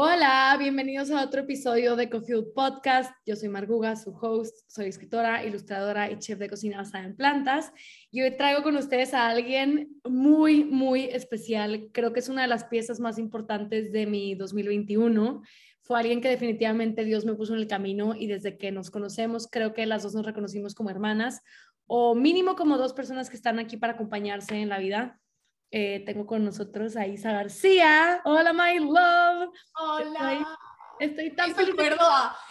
Hola, bienvenidos a otro episodio de Coffee Podcast. Yo soy Marguga, su host, soy escritora, ilustradora y chef de cocina basada en plantas. Y hoy traigo con ustedes a alguien muy, muy especial. Creo que es una de las piezas más importantes de mi 2021. Fue alguien que definitivamente Dios me puso en el camino y desde que nos conocemos creo que las dos nos reconocimos como hermanas o mínimo como dos personas que están aquí para acompañarse en la vida. Eh, tengo con nosotros a Isa García. Hola, my love. Hola. Estoy, tan feliz. Recuerdo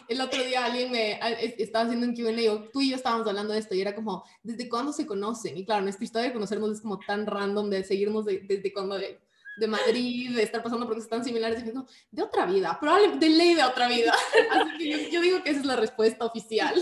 el otro día alguien me estaba haciendo un Q&A y tú y yo estábamos hablando de esto y era como, ¿desde cuándo se conocen? Y claro, nuestra historia de conocernos es como tan random de seguirnos desde cuando de, de, Madrid, de estar pasando por cosas tan similares. Y no, de otra vida, probablemente de ley de otra vida. Así que yo, yo digo que esa es la respuesta oficial.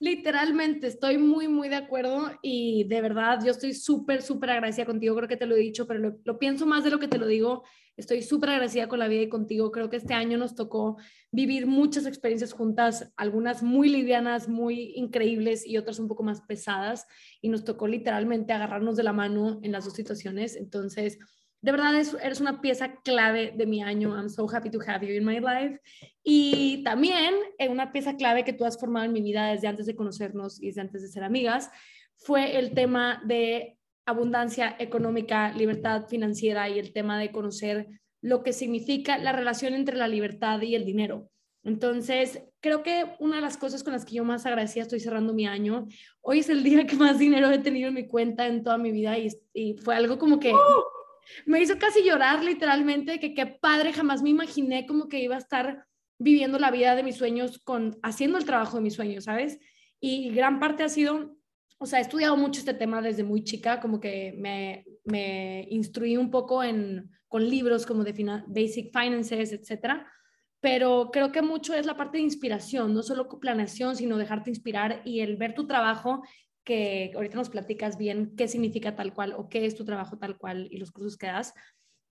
Literalmente, estoy muy, muy de acuerdo y de verdad yo estoy súper, súper agradecida contigo. Creo que te lo he dicho, pero lo, pienso más de lo que te lo digo. Estoy súper agradecida con la vida y contigo. Creo que este año nos tocó vivir muchas experiencias juntas, algunas muy livianas, muy increíbles y otras un poco más pesadas. Y nos tocó literalmente agarrarnos de la mano en las dos situaciones. Entonces, de verdad eres una pieza clave de mi año. I'm so happy to have you in my life. Y también eh, una pieza clave que tú has formado en mi vida desde antes de conocernos y desde antes de ser amigas fue el tema de abundancia económica, libertad financiera y el tema de conocer lo que significa la relación entre la libertad y el dinero. Entonces, creo que una de las cosas con las que yo más agradecida estoy cerrando mi año, hoy es el día que más dinero he tenido en mi cuenta en toda mi vida y, y fue algo como que me hizo casi llorar literalmente, que qué padre, jamás me imaginé como que iba a estar viviendo la vida de mis sueños con haciendo el trabajo de mis sueños, ¿sabes? Y gran parte ha sido, o sea, he estudiado mucho este tema desde muy chica, como que me, me instruí un poco en, con libros como de Basic Finances, etcétera, pero creo que mucho es la parte de inspiración, no solo planeación, sino dejarte inspirar y el ver tu trabajo que ahorita nos platicas bien qué significa tal cual o qué es tu trabajo tal cual y los cursos que das.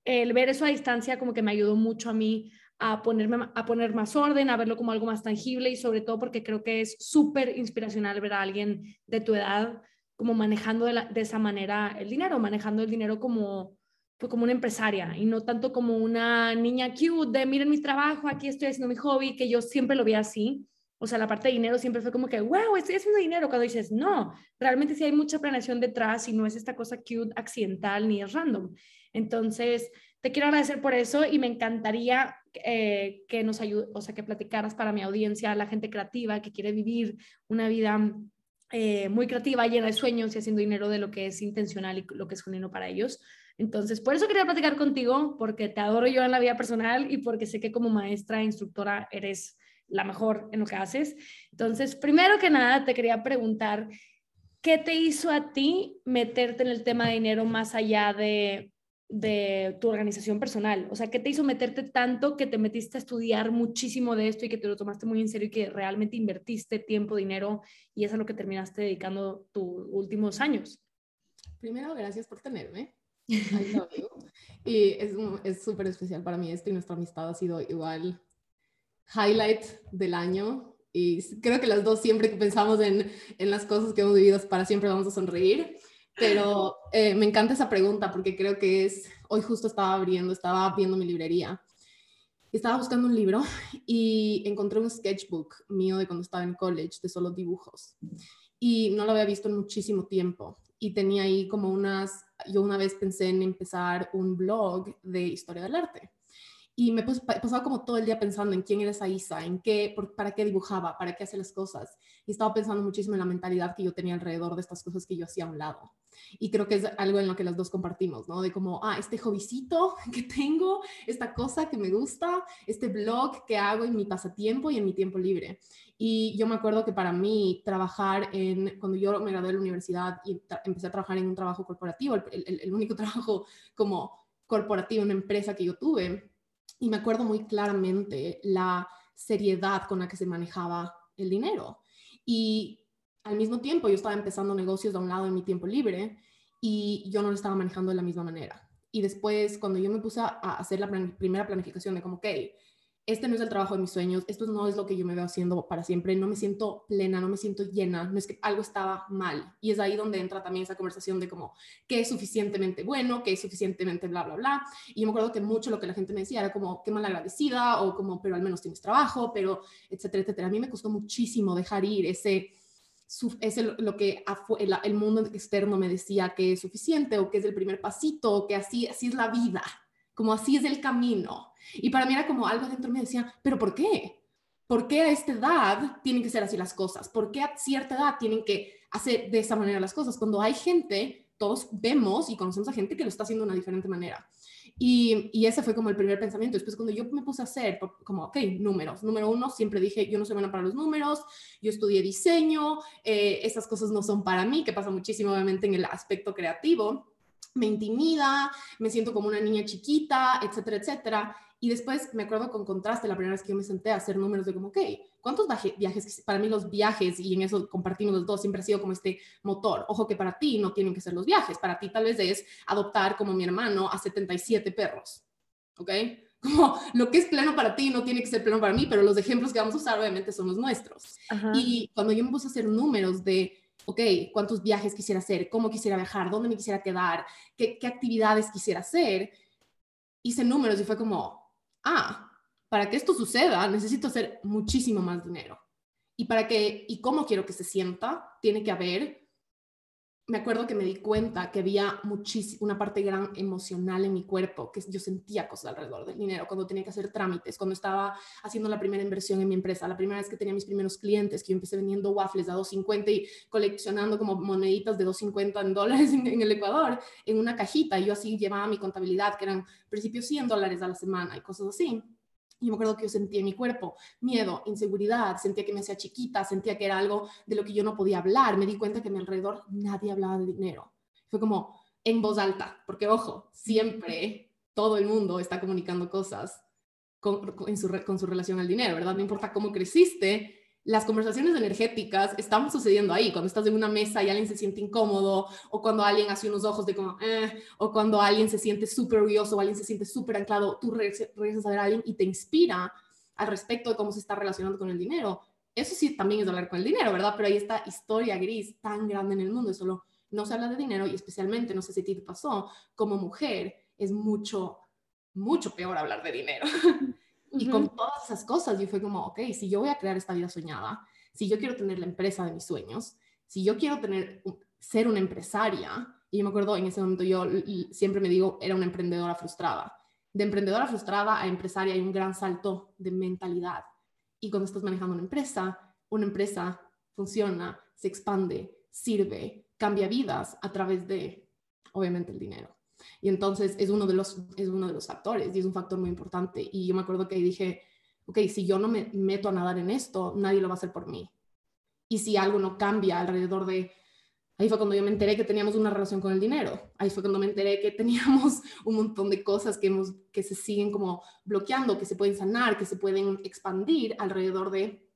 El ver eso a distancia como que me ayudó mucho a mí a, ponerme, a poner más orden, a verlo como algo más tangible y sobre todo porque creo que es súper inspiracional ver a alguien de tu edad como manejando de, de, esa manera el dinero, manejando el dinero como, pues como una empresaria y no tanto como una niña cute de miren mi trabajo, aquí estoy haciendo mi hobby, que yo siempre lo vi así o sea, la parte de dinero siempre fue como que, wow, estoy haciendo dinero. Cuando dices, no, realmente sí hay mucha planeación detrás y no es esta cosa cute, accidental ni es random. Entonces, te quiero agradecer por eso y me encantaría eh, que nos ayude, o sea, que platicaras para mi audiencia, la gente creativa que quiere vivir una vida eh, muy creativa, llena de sueños y haciendo dinero de lo que es intencional y lo que es genuino para ellos. Entonces, por eso quería platicar contigo, porque te adoro yo en la vida personal y porque sé que como maestra e instructora eres la mejor en lo que haces. Entonces, primero que nada, te quería preguntar, ¿qué te hizo a ti meterte en el tema de dinero más allá de, de tu organización personal? O sea, ¿qué te hizo meterte tanto que te metiste a estudiar muchísimo de esto y que te lo tomaste muy en serio y que realmente invertiste tiempo, dinero y es a lo que terminaste dedicando tus últimos años? Primero, gracias por tenerme. y es súper especial para mí esto y nuestra amistad ha sido igual highlight del año y creo que las dos siempre que pensamos en, en las cosas que hemos vivido para siempre vamos a sonreír, pero eh, me encanta esa pregunta porque creo que es, hoy justo estaba abriendo, estaba viendo mi librería, estaba buscando un libro y encontré un sketchbook mío de cuando estaba en college de solo dibujos y no lo había visto en muchísimo tiempo y tenía ahí como unas, yo una vez pensé en empezar un blog de historia del arte y me pasaba como todo el día pensando en quién era esa Isa, en qué, para qué dibujaba, para qué hacía las cosas. Y estaba pensando muchísimo en la mentalidad que yo tenía alrededor de estas cosas que yo hacía a un lado. Y creo que es algo en lo que las dos compartimos, ¿no? De como, ah, este hobbycito que tengo, esta cosa que me gusta, este blog que hago en mi pasatiempo y en mi tiempo libre. Y yo me acuerdo que para mí trabajar en, cuando yo me gradué de la universidad y empecé a trabajar en un trabajo corporativo, el, el único trabajo como corporativo, una empresa que yo tuve, y me acuerdo muy claramente la seriedad con la que se manejaba el dinero. Y al mismo tiempo yo estaba empezando negocios de un lado en mi tiempo libre y yo no lo estaba manejando de la misma manera. Y después, cuando yo me puse a hacer la primera planificación de como, ok, este no es el trabajo de mis sueños, esto no es lo que yo me veo haciendo para siempre, no me siento plena, no me siento llena, no es que algo estaba mal. Y es ahí donde entra también esa conversación de como, ¿qué es suficientemente bueno? ¿Qué es suficientemente bla, bla, bla? Y yo me acuerdo que mucho lo que la gente me decía era como, qué mal agradecida o como, pero al menos tienes trabajo, pero, etcétera, etcétera. A mí me costó muchísimo dejar ir ese es lo que el, el, mundo externo me decía que es suficiente o que es el primer pasito o que así, así es la vida, como así es el camino. Y para mí era como algo dentro me decía, pero ¿por qué? ¿Por qué a esta edad tienen que ser así las cosas? ¿Por qué a cierta edad tienen que hacer de esa manera las cosas? Cuando hay gente, todos vemos y conocemos a gente que lo está haciendo de una diferente manera. Y, y, ese fue como el primer pensamiento. Después cuando yo me puse a hacer, como, ok, números. Número uno, siempre dije, yo no soy buena para los números, yo estudié diseño, eh, cosas no son para mí, que pasa muchísimo obviamente en el aspecto creativo. Me intimida, me siento como una niña chiquita, etcétera, etcétera. Y después me acuerdo con contraste la primera vez que yo me senté a hacer números de como, ok, ¿cuántos viajes? Para mí los viajes, y en eso compartimos los dos, siempre ha sido como este motor. Ojo que para ti no tienen que ser los viajes, para ti tal vez es adoptar como mi hermano a 77 perros, ¿ok? Como lo que es pleno para ti no tiene que ser pleno para mí, pero los ejemplos que vamos a usar obviamente son los nuestros. Y cuando yo me puse a hacer números de ok, cuántos viajes quisiera hacer, cómo quisiera viajar, dónde me quisiera quedar, qué, qué, actividades quisiera hacer, hice números y fue como, ah, para que esto suceda necesito hacer muchísimo más dinero. Y para que, y cómo quiero que se sienta, tiene que haber me acuerdo que me di cuenta que había una parte gran emocional en mi cuerpo, que yo sentía cosas alrededor del dinero, cuando tenía que hacer trámites, cuando estaba haciendo la primera inversión en mi empresa, la primera vez que tenía mis primeros clientes, que yo empecé vendiendo waffles a 2.50 y coleccionando como moneditas de 2.50 en dólares en, en, el Ecuador, en una cajita, y yo así llevaba mi contabilidad, que eran principios 100 dólares a la semana y cosas así. Y me acuerdo que yo sentía en mi cuerpo miedo, inseguridad, sentía que me hacía chiquita, sentía que era algo de lo que yo no podía hablar. Me di cuenta que a mi alrededor nadie hablaba de dinero. Fue como en voz alta, porque ojo, siempre todo el mundo está comunicando cosas con, su, con su relación al dinero, ¿verdad? No importa cómo creciste, las conversaciones energéticas están sucediendo ahí, cuando estás en una mesa y alguien se siente incómodo, o cuando alguien hace unos ojos de como, eh, o cuando alguien se siente súper orgulloso, o alguien se siente súper anclado, tú regresas a ver a alguien y te inspira al respecto de cómo se está relacionando con el dinero. Eso sí también es hablar con el dinero, ¿verdad? Pero hay esta historia gris tan grande en el mundo, y solo no se habla de dinero y especialmente, no sé si a ti te pasó, como mujer es mucho, mucho peor hablar de dinero. Y con todas esas cosas yo fue como, ok, si yo voy a crear esta vida soñada, si yo quiero tener la empresa de mis sueños, si yo quiero tener, ser una empresaria, y yo me acuerdo en ese momento yo siempre me digo, era una emprendedora frustrada. De emprendedora frustrada a empresaria hay un gran salto de mentalidad. Y cuando estás manejando una empresa, una empresa funciona, se expande, sirve, cambia vidas a través de, obviamente, el dinero. Y entonces es uno de los, es uno de los factores y es un factor muy importante. Y yo me acuerdo que dije, ok, si yo no me meto a nadar en esto, nadie lo va a hacer por mí. Y si algo no cambia alrededor de... Ahí fue cuando yo me enteré que teníamos una relación con el dinero. Ahí fue cuando me enteré que teníamos un montón de cosas que, hemos, que se siguen como bloqueando, que se pueden sanar, que se pueden expandir alrededor de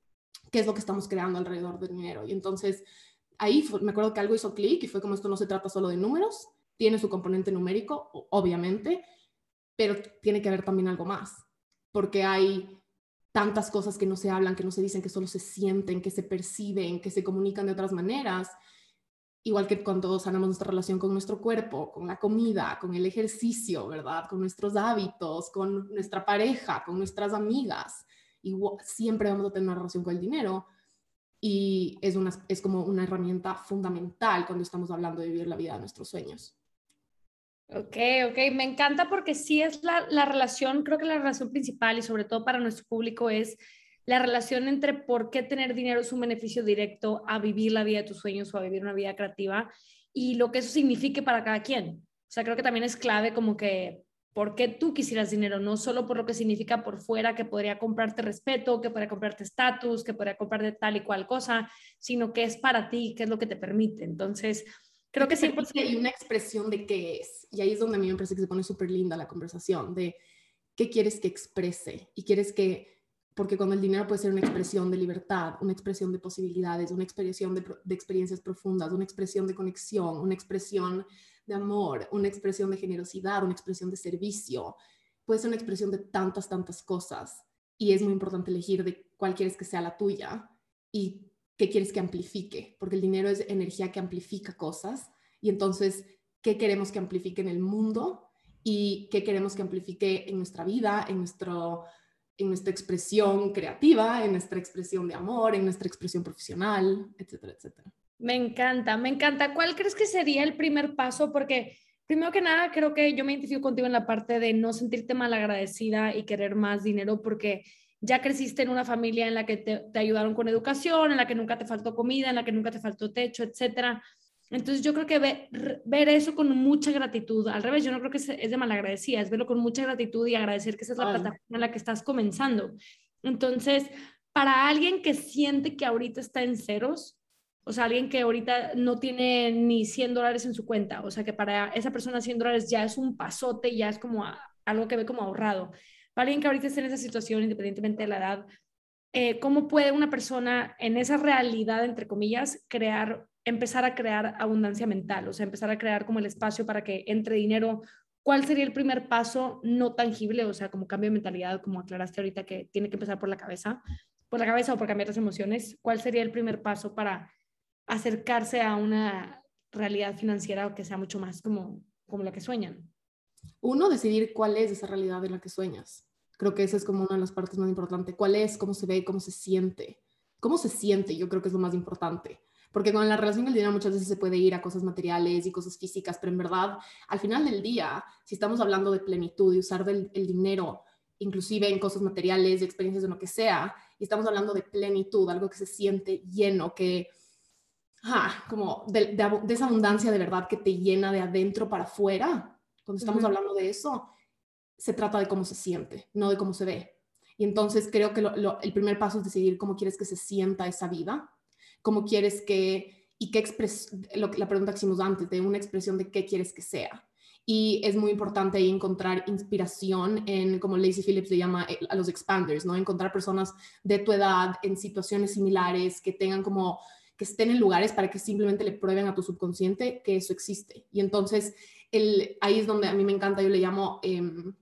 qué es lo que estamos creando alrededor del dinero. Y entonces ahí me acuerdo que algo hizo clic y fue como esto no se trata solo de números, tiene su componente numérico, obviamente, pero tiene que haber también algo más, porque hay tantas cosas que no se hablan, que no se dicen, que solo se sienten, que se perciben, que se comunican de otras maneras. Igual que cuando sanamos nuestra relación con nuestro cuerpo, con la comida, con el ejercicio, ¿verdad? Con nuestros hábitos, con nuestra pareja, con nuestras amigas. Igual, siempre vamos a tener una relación con el dinero y es, una, es como una herramienta fundamental cuando estamos hablando de vivir la vida de nuestros sueños. Ok, ok, me encanta porque sí es la, la, relación, creo que la relación principal y sobre todo para nuestro público es la relación entre por qué tener dinero es un beneficio directo a vivir la vida de tus sueños o a vivir una vida creativa y lo que eso signifique para cada quien. O sea, creo que también es clave como que por qué tú quisieras dinero, no solo por lo que significa por fuera, que podría comprarte respeto, que podría comprarte estatus, que podría comprarte tal y cual cosa, sino que es para ti, qué es lo que te permite. Entonces, Creo que sí. Hay una expresión de qué es. Y ahí es donde a mí me parece que se pone súper linda la conversación de qué quieres que exprese. Y quieres que, porque cuando el dinero puede ser una expresión de libertad, una expresión de posibilidades, una expresión de, de experiencias profundas, una expresión de conexión, una expresión de amor, una expresión de generosidad, una expresión de servicio, puede ser una expresión de tantas, tantas cosas. y es muy importante elegir de cuál quieres que sea la tuya y qué quieres que amplifique, porque el dinero es energía que amplifica cosas y entonces, ¿qué queremos que amplifique en el mundo y qué queremos que amplifique en nuestra vida, en, nuestro, en nuestra expresión creativa, en nuestra expresión de amor, en nuestra expresión profesional, etcétera, etcétera? Me encanta, me encanta. ¿Cuál crees que sería el primer paso? Porque primero que nada, creo que yo me identifico contigo en la parte de no sentirte mal agradecida y querer más dinero porque ya creciste en una familia en la que te, te, ayudaron con educación, en la que nunca te faltó comida, en la que nunca te faltó techo, etcétera. Entonces yo creo que ver eso con mucha gratitud, al revés, yo no creo que es, es de malagradecida, es verlo con mucha gratitud y agradecer que esa es la plataforma en la que estás comenzando. Entonces, para alguien que siente que ahorita está en ceros, o sea, alguien que ahorita no tiene ni 100 dólares en su cuenta, o sea, que para esa persona 100 dólares ya es un pasote, ya es como algo que ve como ahorrado. Para alguien que ahorita está en esa situación, independientemente de la edad, eh, ¿cómo puede una persona en esa realidad, entre comillas, crear empezar a crear abundancia mental, o sea, empezar a crear como el espacio para que entre dinero. ¿Cuál sería el primer paso no tangible, o sea, como cambio de mentalidad, como aclaraste ahorita que tiene que empezar por la cabeza, por la cabeza o por cambiar las emociones? ¿Cuál sería el primer paso para acercarse a una realidad financiera que sea mucho más como, como la que sueñan? Uno, decidir cuál es esa realidad en la que sueñas. Creo que esa es como una de las partes más importantes. ¿Cuál es? ¿Cómo se ve? ¿Cómo se siente? ¿Cómo se siente? Yo creo que es lo más importante porque con la relación del dinero muchas veces se puede ir a cosas materiales y cosas físicas, pero en verdad, al final del día, si estamos hablando de plenitud y usar del, el dinero, inclusive en cosas materiales, experiencias de lo que sea, y estamos hablando de plenitud, algo que se siente lleno, que, ah, como de, de, esa abundancia de verdad que te llena de adentro para afuera, cuando estamos hablando de eso, se trata de cómo se siente, no de cómo se ve. Y entonces creo que el primer paso es decidir cómo quieres que se sienta esa vida cómo quieres que, y qué expres, la pregunta que hicimos antes, de una expresión de qué quieres que sea. Y es muy importante ahí encontrar inspiración en, como Lacey Phillips le llama, eh, a los expanders, ¿no? Encontrar personas de tu edad en situaciones similares que tengan como, que estén en lugares para que simplemente le prueben a tu subconsciente que eso existe. Y entonces, el, ahí es donde a mí me encanta, yo le llamo... Em,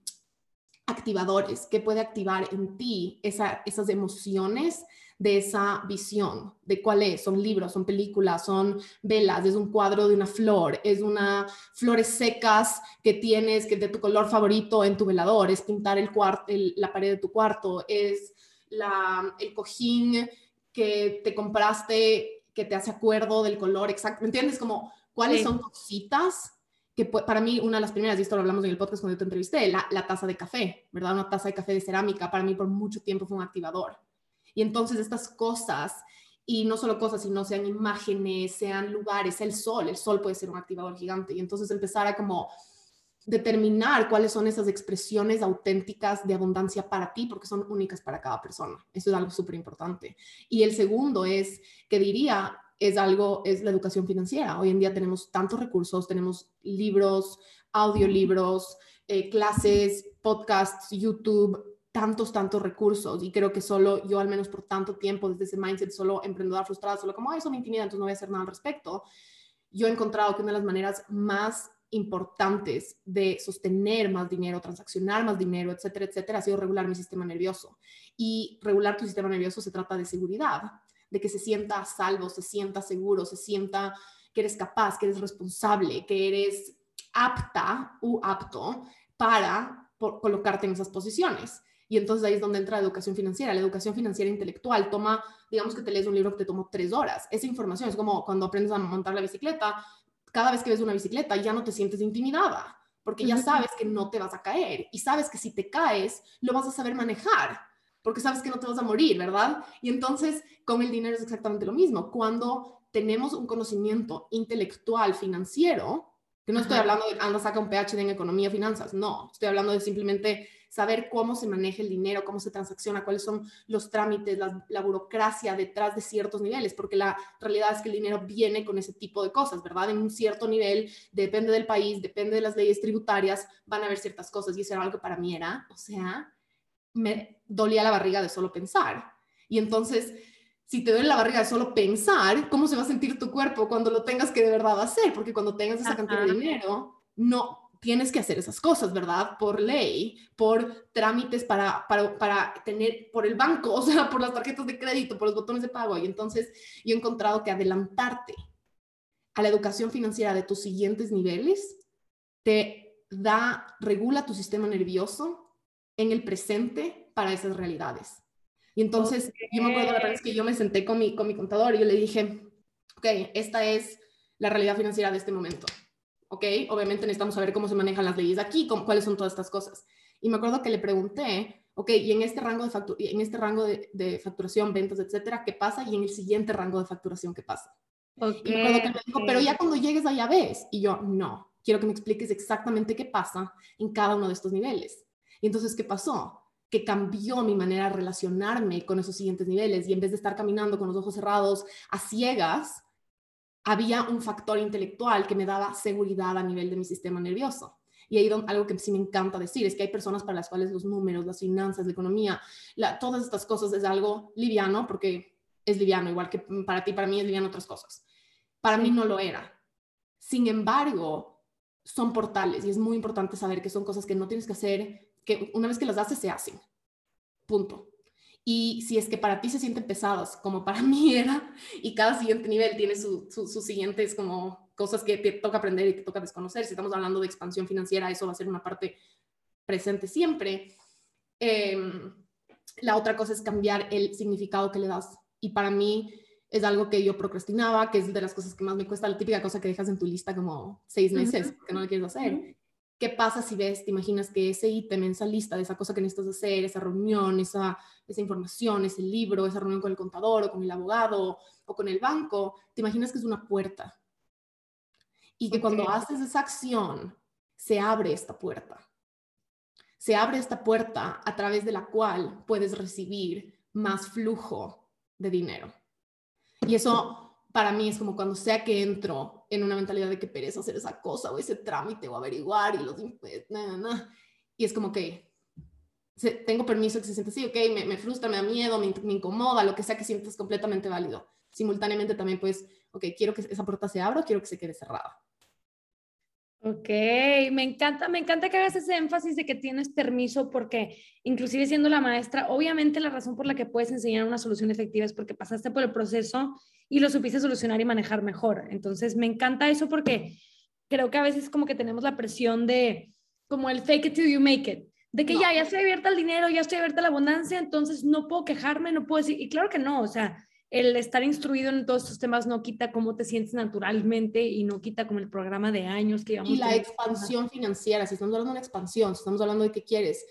activadores, que puede activar en ti esa, esas emociones de esa visión, de cuál es, son libros, son películas, son velas, es un cuadro de una flor, es una flores secas que tienes que de tu color favorito en tu velador, es pintar el cuarto, la pared de tu cuarto, es la, el cojín que te compraste que te hace acuerdo del color exacto, ¿me entiendes? Como cuáles son cositas que para mí una de las primeras, y esto lo hablamos en el podcast cuando yo te entrevisté, la, taza de café, ¿verdad? Una taza de café de cerámica, para mí por mucho tiempo fue un activador. Y entonces estas cosas, y no solo cosas, sino sean imágenes, sean lugares, el sol, el sol puede ser un activador gigante. Y entonces empezar a como determinar cuáles son esas expresiones auténticas de abundancia para ti, porque son únicas para cada persona. Eso es algo súper importante. Y el segundo es, que diría, es algo, es la educación financiera. Hoy en día tenemos tantos recursos, tenemos libros, audiolibros, eh, clases, podcasts, YouTube, tantos, tantos recursos y creo que solo yo al menos por tanto tiempo desde ese mindset solo emprendedora frustrada, solo como, eso me intimida, entonces no voy a hacer nada al respecto, yo he encontrado que una de las maneras más importantes de sostener más dinero, transaccionar más dinero, etcétera, etcétera, ha sido regular mi sistema nervioso. Y regular tu sistema nervioso se trata de seguridad, de que se sienta salvo, se sienta seguro, se sienta que eres capaz, que eres responsable, que eres apta u apto para colocarte en esas posiciones. Y entonces ahí es donde entra la educación financiera. La educación financiera intelectual toma, digamos que te lees un libro que te tomó tres horas. Esa información es como cuando aprendes a montar la bicicleta, cada vez que ves una bicicleta ya no te sientes intimidada, porque ya sabes que no te vas a caer y sabes que si te caes lo vas a saber manejar, porque sabes que no te vas a morir, ¿verdad? Y entonces con el dinero es exactamente lo mismo. Cuando tenemos un conocimiento intelectual financiero, que no estoy hablando de anda saca un PhD en economía, finanzas, no, estoy hablando de simplemente saber cómo se maneja el dinero, cómo se transacciona, cuáles son los trámites, la, burocracia detrás de ciertos niveles, porque la realidad es que el dinero viene con ese tipo de cosas, ¿verdad? En un cierto nivel, depende del país, depende de las leyes tributarias, van a haber ciertas cosas y eso era algo que para mí era, o sea, me dolía la barriga de solo pensar. Y entonces, si te duele la barriga de solo pensar, ¿cómo se va a sentir tu cuerpo cuando lo tengas que de verdad hacer? Porque cuando tengas esa cantidad de dinero, no, tienes que hacer esas cosas, ¿verdad? Por ley, por trámites para, para, para, tener, por el banco, o sea, por las tarjetas de crédito, por los botones de pago. Y entonces yo he encontrado que adelantarte a la educación financiera de tus siguientes niveles te da, regula tu sistema nervioso en el presente para esas realidades. Y entonces, yo me acuerdo la vez que yo me senté con mi, con mi contador y yo le dije, ok, esta es la realidad financiera de este momento. ¿ok? Obviamente necesitamos saber cómo se manejan las leyes aquí, cuáles son todas estas cosas. Y me acuerdo que le pregunté, ok, y en este rango de, en este rango de, facturación, ventas, etcétera, ¿qué pasa? Y en el siguiente rango de facturación, ¿qué pasa? Okay, y me acuerdo que me dijo, pero ya cuando llegues allá ves. Y yo, no, quiero que me expliques exactamente qué pasa en cada uno de estos niveles. Y entonces, ¿qué pasó? que cambió mi manera de relacionarme con esos siguientes niveles y en vez de estar caminando con los ojos cerrados a ciegas, había un factor intelectual que me daba seguridad a nivel de mi sistema nervioso. Y ahí algo que sí me encanta decir es que hay personas para las cuales los números, las finanzas, la economía, todas estas cosas es algo liviano porque es liviano, igual que para ti, para mí es liviano otras cosas. Para mí no lo era. Sin embargo, son portales y es muy importante saber que son cosas que no tienes que hacer, que una vez que las haces se hacen. Punto. Y si es que para ti se sienten pesadas, como para mí era, y cada siguiente nivel tiene sus su, siguientes como cosas que te toca aprender y te toca desconocer. Si estamos hablando de expansión financiera, eso va a ser una parte presente siempre. Em, la otra cosa es cambiar el significado que le das. Y para mí es algo que yo procrastinaba, que es de las cosas que más me cuesta, la típica cosa que dejas en tu lista como seis meses, que no le quieres hacer. ¿Qué pasa si ves, te imaginas que ese ítem, esa lista de esa cosa que necesitas hacer, esa reunión, esa, esa información, ese libro, esa reunión con el contador o con el abogado o con el banco, te imaginas que es una puerta? Y que cuando haces esa acción, se abre esta puerta. Se abre esta puerta a través de la cual puedes recibir más flujo de dinero. Y eso para mí es como cuando sea que entro en una mentalidad de que pereza hacer esa cosa o ese trámite o averiguar y los y es como que tengo permiso que se siente así, ok, me, frustra, me da miedo, me, me, incomoda, lo que sea que sientas completamente válido. Simultáneamente también pues, ok, quiero que esa puerta se abra o quiero que se quede cerrada. Ok, me encanta, me encanta que hagas ese énfasis de que tienes permiso porque inclusive siendo la maestra, obviamente la razón por la que puedes enseñar una solución efectiva es porque pasaste por el proceso y lo supiste solucionar y manejar mejor. Entonces, me encanta eso porque creo que a veces como que tenemos la presión de como el fake it till you make it, de que ya, ya estoy abierta al dinero, ya estoy abierta a la abundancia, entonces no puedo quejarme, no puedo decir, y claro que no, o sea, el estar instruido en todos estos temas no quita cómo te sientes naturalmente y no quita como el programa de años que llevamos. Y la expansión financiera, si estamos hablando de una expansión, si estamos hablando de qué quieres,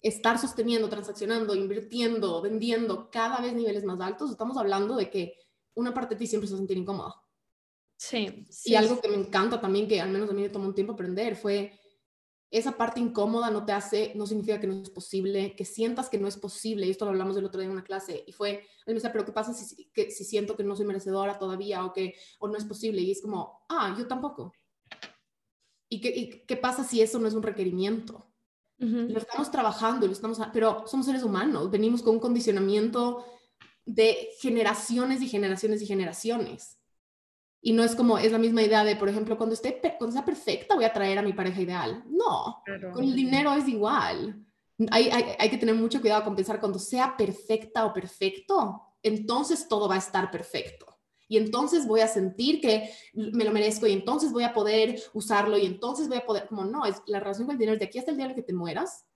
estar sosteniendo, transaccionando, invirtiendo, vendiendo cada vez niveles más altos, estamos hablando de que una parte de ti siempre se va a sentir incómoda. Sí, sí. Y algo que me encanta también, que al menos a mí me tomó un tiempo aprender, fue esa parte incómoda no te hace, no significa que no es posible, que sientas que no es posible, y esto lo hablamos el otro día en una clase, y fue, él me decía, pero ¿qué pasa si, que, si siento que no soy merecedora todavía o que o no es posible? Y es como, ah, yo tampoco. ¿Y qué, qué pasa si eso no es un requerimiento? Lo estamos trabajando, lo estamos, pero somos seres humanos, venimos con un condicionamiento de generaciones y generaciones y generaciones. Y no es como, es la misma idea de, por ejemplo, cuando, esté, cuando sea perfecta voy a traer a mi pareja ideal. No, con el dinero es igual. Hay, hay, hay, que tener mucho cuidado con pensar cuando sea perfecta o perfecto, entonces todo va a estar perfecto. Y entonces voy a sentir que me lo merezco y entonces voy a poder usarlo y entonces voy a poder, como no, es la relación con el dinero de aquí hasta el día en que te mueras.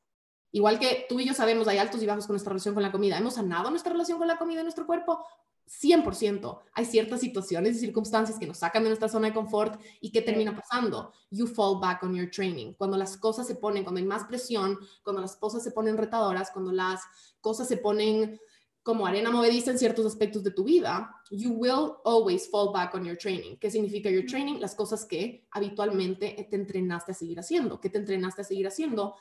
Igual que tú y yo sabemos, hay altos y bajos con nuestra relación con la comida. ¿Hemos sanado nuestra relación con la comida en nuestro cuerpo? 100%. Hay ciertas situaciones y circunstancias que nos sacan de nuestra zona de confort y ¿qué termina pasando? You fall back on your training. Cuando las cosas se ponen, cuando hay más presión, cuando las cosas se ponen retadoras, cuando las cosas se ponen como arena movediza en ciertos aspectos de tu vida, you will always fall back on your training. ¿Qué significa your training? Las cosas que habitualmente te entrenaste a seguir haciendo. ¿Qué te entrenaste a seguir haciendo?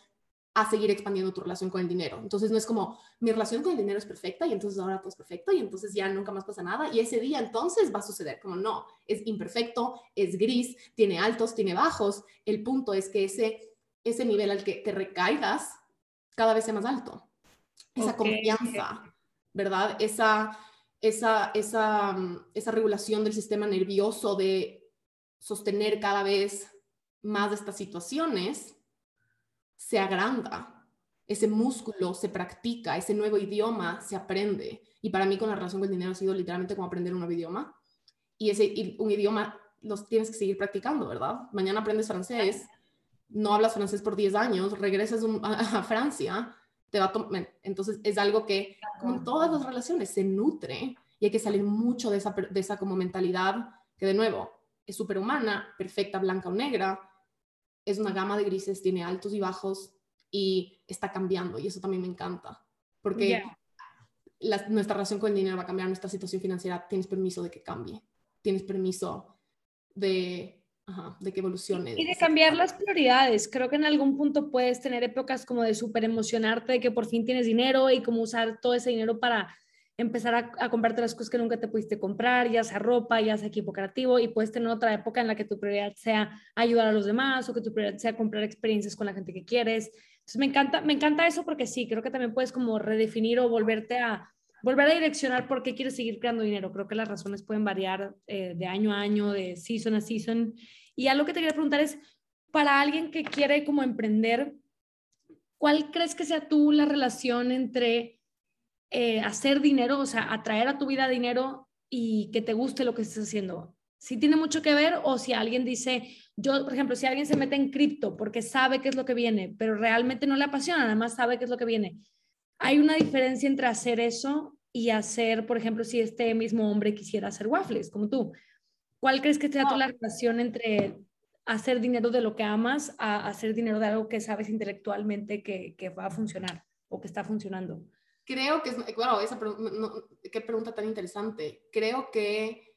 A seguir expandiendo tu relación con el dinero. Entonces no es como mi relación con el dinero es perfecta y entonces ahora todo es perfecto y entonces ya nunca más pasa nada y ese día entonces va a suceder. Como no, es imperfecto, es gris, tiene altos, tiene bajos. El punto es que ese, ese nivel al que te recaigas cada vez sea más alto. Esa confianza, ¿verdad? Esa, esa, esa, esa regulación del sistema nervioso de sostener cada vez más estas situaciones, se agranda. Ese músculo se practica, ese nuevo idioma se aprende. Y para mí con la relación con el dinero ha sido literalmente como aprender un nuevo idioma. Y ese un idioma los tienes que seguir practicando, ¿verdad? Mañana aprendes francés, no hablas francés por 10 años, regresas a, Francia, te va a entonces es algo que como en todas las relaciones se nutre y hay que salir mucho de esa, de esa como mentalidad que de nuevo es superhumana, perfecta, blanca o negra, es una gama de grises, tiene altos y bajos y está cambiando y eso también me encanta porque nuestra relación con el dinero va a cambiar, nuestra situación financiera, tienes permiso de que cambie, tienes permiso de de que evolucione. Y de cambiar las prioridades. Creo que en algún punto puedes tener épocas como de súper emocionarte de que por fin tienes dinero y como usar todo ese dinero para empezar a, comprarte las cosas que nunca te pudiste comprar, ya sea ropa, ya sea equipo creativo, y puedes tener otra época en la que tu prioridad sea ayudar a los demás o que tu prioridad sea comprar experiencias con la gente que quieres. Entonces me encanta, me encanta eso porque sí, creo que también puedes como redefinir o volverte a volver a direccionar por qué quieres seguir creando dinero. Creo que las razones pueden variar eh, de año a año, de season a season. Y algo que te quería preguntar es, para alguien que quiere como emprender, ¿cuál crees que sea tú la relación entre eh, hacer dinero, o sea, atraer a tu vida dinero y que te guste lo que estás haciendo? Si tiene mucho que ver o si alguien dice, yo, por ejemplo, si alguien se mete en cripto porque sabe qué es lo que viene, pero realmente no le apasiona, nada más sabe qué es lo que viene hay una diferencia entre hacer eso y hacer, por ejemplo, si este mismo hombre quisiera hacer waffles, como tú. ¿Cuál crees que sea la relación entre hacer dinero de lo que amas a hacer dinero de algo que sabes intelectualmente que, que va a funcionar o que está funcionando? Creo que es, wow, esa qué pregunta tan interesante. Creo que,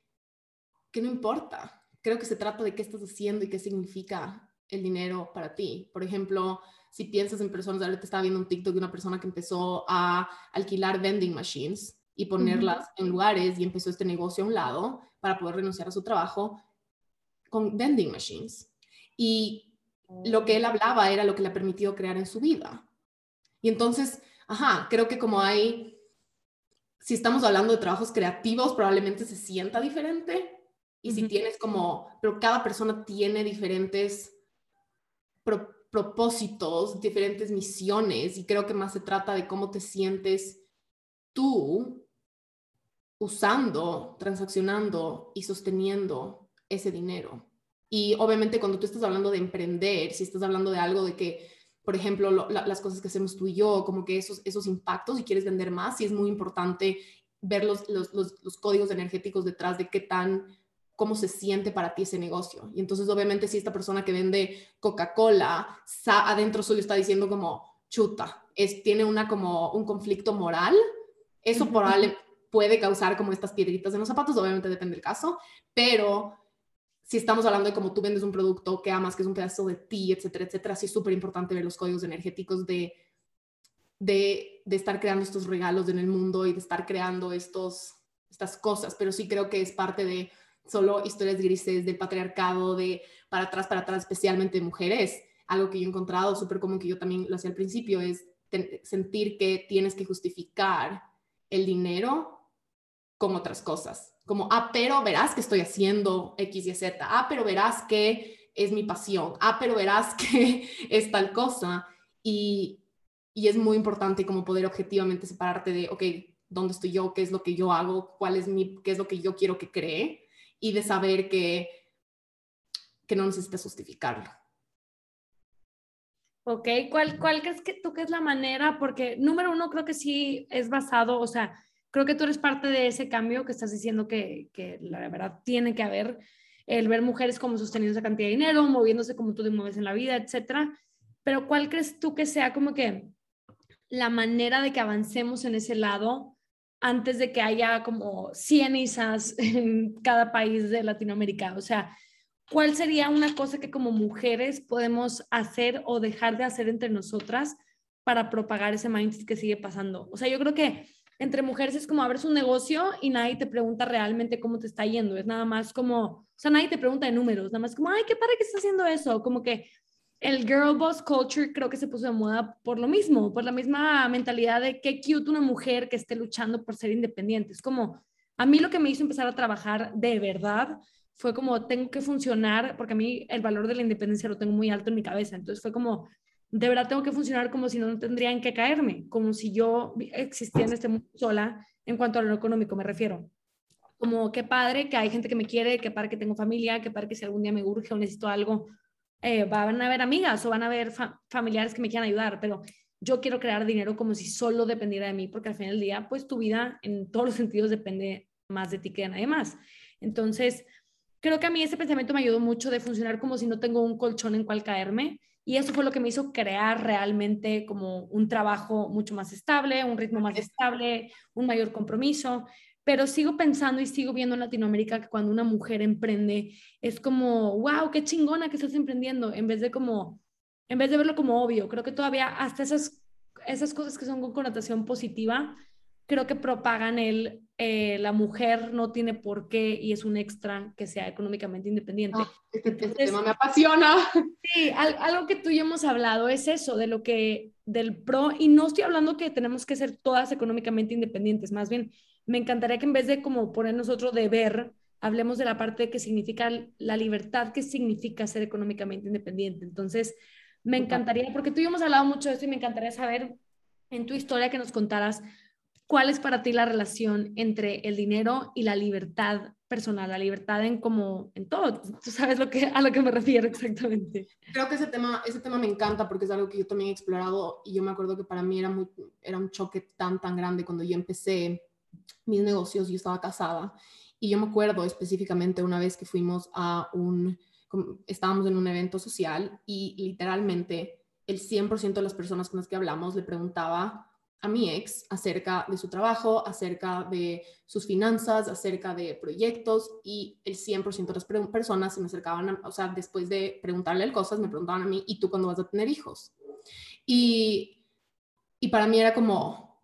que no importa. Creo que se trata de qué estás haciendo y qué significa el dinero para ti. Por ejemplo, si piensas en personas, ahorita estaba viendo un TikTok de una persona que empezó a alquilar vending machines y ponerlas en lugares y empezó este negocio a un lado para poder renunciar a su trabajo con vending machines. Y lo que él hablaba era lo que le ha permitido crear en su vida. Y entonces, ajá, creo que como hay, si estamos hablando de trabajos creativos, probablemente se sienta diferente. Y si tienes como, pero cada persona tiene diferentes propósitos, diferentes misiones y creo que más se trata de cómo te sientes tú usando, transaccionando y sosteniendo ese dinero. Y obviamente cuando tú estás hablando de emprender, si estás hablando de algo de que, por ejemplo, las cosas que hacemos tú y yo, como que esos, esos impactos y quieres vender más, sí es muy importante ver los, los, los códigos energéticos detrás de qué tan cómo se siente para ti ese negocio. Y entonces, obviamente, si esta persona que vende Coca-Cola adentro suyo está diciendo como, chuta, es, tiene una como un conflicto moral, eso por puede causar como estas piedritas en los zapatos, obviamente depende del caso, pero si estamos hablando de cómo tú vendes un producto que amas, que es un pedazo de ti, etcétera, etcétera, sí es súper importante ver los códigos energéticos de, de, estar creando estos regalos en el mundo y de estar creando estos, estas cosas, pero sí creo que es parte de solo historias grises del patriarcado, de para atrás, para atrás, especialmente mujeres. Algo que yo he encontrado súper común, que yo también lo hacía al principio, es sentir que tienes que justificar el dinero con otras cosas. Como, ah, pero verás que estoy haciendo X y Z. Ah, pero verás que es mi pasión. Ah, pero verás que es tal cosa. Y, y es muy importante como poder objetivamente separarte de, ok, ¿dónde estoy yo? ¿Qué es lo que yo hago? ¿Cuál es mi, qué es lo que yo quiero que cree? y de saber que, que no necesitas justificarlo. Ok, ¿cuál, cuál crees que tú que es la manera? Porque número uno creo que sí es basado, o sea, creo que tú eres parte de ese cambio que estás diciendo que, que la verdad tiene que haber, el ver mujeres como sosteniendo esa cantidad de dinero, moviéndose como tú te mueves en la vida, etcétera. Pero ¿cuál crees tú que sea como que la manera de que avancemos en ese lado antes de que haya como 100 ISAs en cada país de Latinoamérica? O sea, ¿cuál sería una cosa que como mujeres podemos hacer o dejar de hacer entre nosotras para propagar ese mindset que sigue pasando? O sea, yo creo que entre mujeres es como abres un negocio y nadie te pregunta realmente cómo te está yendo. Es nada más como, o sea, nadie te pregunta de números, nada más como, ay, qué padre que estás haciendo eso. Como que el girl boss culture creo que se puso de moda por lo mismo, por la misma mentalidad de qué cute una mujer que esté luchando por ser independiente. Es como, a mí lo que me hizo empezar a trabajar de verdad fue como, tengo que funcionar, porque a mí el valor de la independencia lo tengo muy alto en mi cabeza, entonces fue como, de verdad tengo que funcionar como si no, no tendrían que caerme, como si yo existía en este mundo sola en cuanto a lo económico me refiero. Como qué padre que hay gente que me quiere, qué padre que tengo familia, qué padre que si algún día me urge o necesito algo, eh, van a haber amigas o van a haber familiares que me quieran ayudar, pero yo quiero crear dinero como si solo dependiera de mí, porque al final del día, pues tu vida en todos los sentidos depende más de ti que de nadie más. Entonces, creo que a mí ese pensamiento me ayudó mucho de funcionar como si no tengo un colchón en cual caerme. Y eso fue lo que me hizo crear realmente como un trabajo mucho más estable, un ritmo más estable, un mayor compromiso. Pero sigo pensando y sigo viendo en Latinoamérica que cuando una mujer emprende es como, wow, qué chingona que estás emprendiendo, en vez de como, en vez de verlo como obvio. Creo que todavía hasta esas, esas cosas que son con connotación positiva, creo que propagan el, eh, la mujer no tiene por qué y es un extra que sea económicamente independiente. Ah, este, tema me apasiona. Sí, algo que tú y yo hemos hablado es eso, de lo que, del pro, y no estoy hablando que tenemos que ser todas económicamente independientes, más bien me encantaría que en vez de como ponernos otro deber, hablemos de la parte que significa la libertad, que significa ser económicamente independiente. Entonces, me encantaría, porque tú y yo hemos hablado mucho de esto y me encantaría saber en tu historia que nos contaras ¿Cuál es para ti la relación entre el dinero y la libertad personal, la libertad en como en todo? Tú sabes lo que, a lo que me refiero exactamente. Creo que ese tema, ese tema me encanta porque es algo que yo también he explorado y yo me acuerdo que para mí era, muy, era un choque tan, tan grande cuando yo empecé mis negocios, yo estaba casada y yo me acuerdo específicamente una vez que fuimos a un, estábamos en un evento social y literalmente el 100% de las personas con las que hablamos le preguntaba a mi ex acerca de su trabajo, acerca de sus finanzas, acerca de proyectos y el 100% de las personas se me acercaban, o sea, después de preguntarle cosas, me preguntaban a mí, ¿y tú cuándo vas a tener hijos? Y, y para mí era como,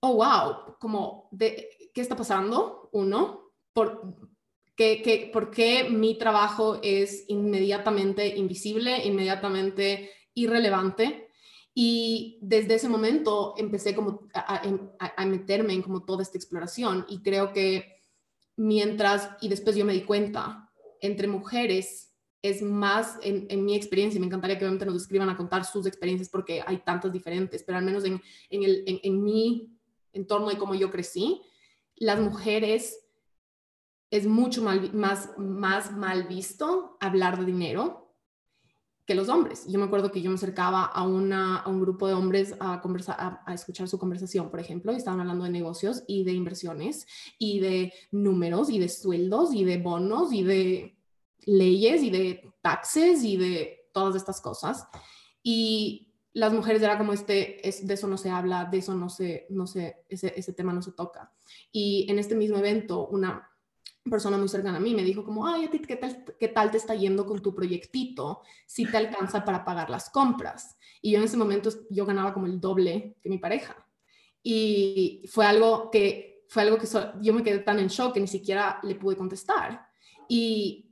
oh, wow, como, de, ¿qué está pasando? Uno, por, ¿qué, ¿por qué mi trabajo es inmediatamente invisible, inmediatamente irrelevante? Y desde ese momento empecé como a, meterme en como toda esta exploración y creo que mientras, y después yo me di cuenta, entre mujeres es más, en, mi experiencia, me encantaría que obviamente nos escriban a contar sus experiencias porque hay tantas diferentes, pero al menos en, en, el, en mi entorno y cómo yo crecí, las mujeres es mucho más, más mal visto hablar de dinero que los hombres. Yo me acuerdo que yo me acercaba a, un grupo de hombres a, escuchar su conversación, por ejemplo, y estaban hablando de negocios y de inversiones y de números y de sueldos y de bonos y de leyes y de taxes y de todas estas cosas. Y las mujeres era como este, es, de eso no se habla, de eso no se, no se, ese tema no se toca. Y en este mismo evento, una persona muy cercana a mí me dijo como, ay, ¿qué tal, ¿qué tal te está yendo con tu proyectito? Si te alcanza para pagar las compras. Y yo en ese momento yo ganaba como el doble que mi pareja. Y fue algo que, fue algo que yo me quedé tan en shock que ni siquiera le pude contestar. Y,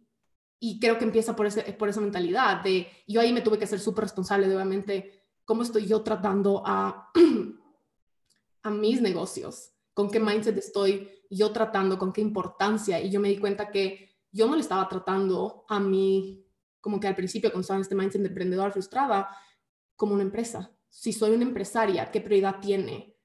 y creo que empieza por, ese, por esa mentalidad de, yo ahí me tuve que ser súper responsable de obviamente cómo estoy yo tratando a, a mis negocios, con qué mindset estoy yo tratando, con qué importancia. Y yo me di cuenta que yo no le estaba tratando a mí, como que al principio, cuando estaba en este mindset de emprendedora frustrada, como una empresa. Si soy una empresaria, ¿qué prioridad tiene?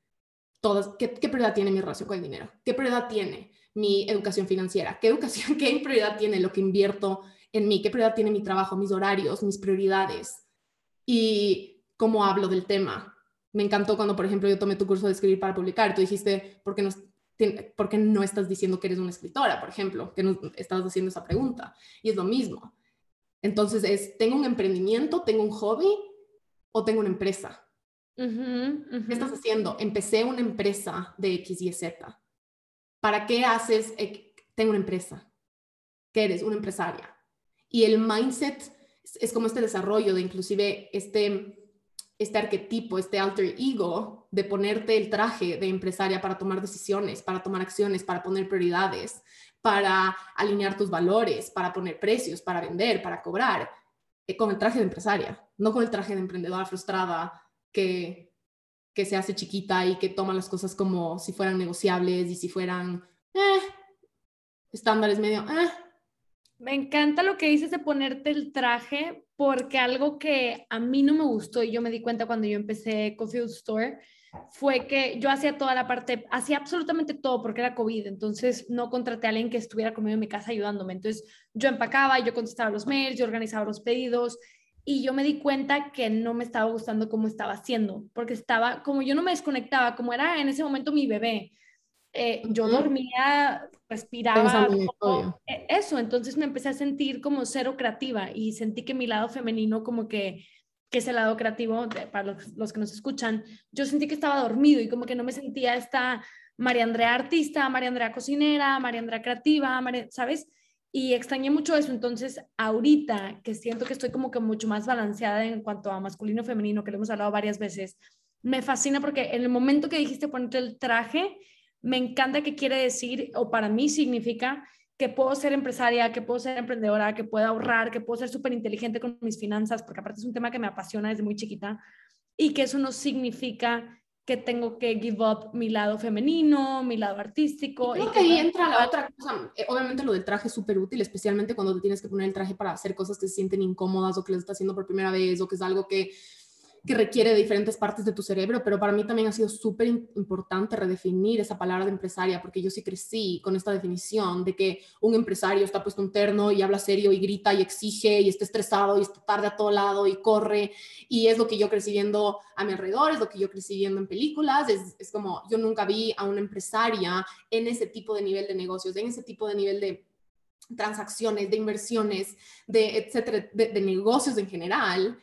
Todas, ¿qué, prioridad tiene mi relación con el dinero? ¿Qué prioridad tiene mi educación financiera? ¿Qué educación, qué prioridad tiene lo que invierto en mí? ¿Qué prioridad tiene mi trabajo, mis horarios, mis prioridades? Y cómo hablo del tema. Me encantó cuando, por ejemplo, yo tomé tu curso de escribir para publicar. Tú dijiste, ¿por qué no, ¿por qué no estás diciendo que eres una escritora, por ejemplo? Que no estás haciendo esa pregunta. Y es lo mismo. Entonces es, ¿tengo un emprendimiento, tengo un hobby o tengo una empresa? ¿Qué estás haciendo? Empecé una empresa de X, Y, Z. ¿Para qué haces? Tengo una empresa. ¿Qué eres? Una empresaria. Y el mindset es como este desarrollo de inclusive este este arquetipo, este alter ego de ponerte el traje de empresaria para tomar decisiones, para tomar acciones, para poner prioridades, para alinear tus valores, para poner precios, para vender, para cobrar, eh, con el traje de empresaria, no con el traje de emprendedora frustrada que, que se hace chiquita y que toma las cosas como si fueran negociables y si fueran eh, estándares medio, eh, Me encanta lo que dices de ponerte el traje, porque algo que a mí no me gustó y yo me di cuenta cuando yo empecé Coffee Store fue que yo hacía toda la parte, hacía absolutamente todo porque era COVID, entonces no contraté a alguien que estuviera conmigo en mi casa ayudándome. Entonces yo empacaba, yo contestaba los mails, yo organizaba los pedidos y yo me di cuenta que no me estaba gustando cómo estaba haciendo, porque estaba, como yo no me desconectaba, como era en ese momento mi bebé, eh, yo dormía, respiraba, e, eso, entonces me empecé a sentir como cero creativa y sentí que mi lado femenino como que que es el lado creativo, para los, que nos escuchan, yo sentí que estaba dormido y como que no me sentía esta María Andrea artista, María Andrea cocinera, María Andrea creativa, ¿sabes? Y extrañé mucho eso. Entonces, ahorita que siento que estoy como que mucho más balanceada en cuanto a masculino femenino, que lo hemos hablado varias veces, me fascina porque en el momento que dijiste ponerte el traje, me encanta que quiere decir, o para mí significa que puedo ser empresaria, que puedo ser emprendedora, que puedo ahorrar, que puedo ser súper inteligente con mis finanzas, porque aparte es un tema que me apasiona desde muy chiquita, y que eso no significa que tengo que give up mi lado femenino, mi lado artístico. Y que ahí entra la otra cosa. Eh, obviamente lo del traje es súper útil, especialmente cuando te tienes que poner el traje para hacer cosas que se sienten incómodas o que les estás haciendo por primera vez o que es algo que que requiere diferentes partes de tu cerebro, pero para mí también ha sido súper importante redefinir esa palabra de empresaria, porque yo sí crecí con esta definición de que un empresario está puesto un terno y habla serio y grita y exige y está estresado y está tarde a todo lado y corre, y es lo que yo crecí viendo a mi alrededor, es lo que yo crecí viendo en películas, es, es como yo nunca vi a una empresaria en ese tipo de nivel de negocios, en ese tipo de nivel de transacciones, de inversiones, de etcétera, de negocios en general,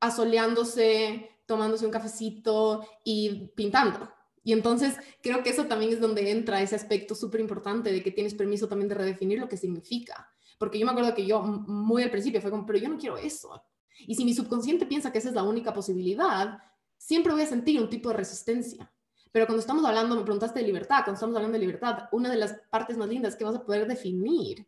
asoleándose, tomándose un cafecito y pintando. Y entonces creo que eso también es donde entra ese aspecto súper importante de que tienes permiso también de redefinir lo que significa. Porque yo me acuerdo que yo muy al principio fue como, pero yo no quiero eso. Y si mi subconsciente piensa que esa es la única posibilidad, siempre voy a sentir un tipo de resistencia. Pero cuando estamos hablando, me preguntaste de libertad, cuando estamos hablando de libertad, una de las partes más lindas que vas a poder definir,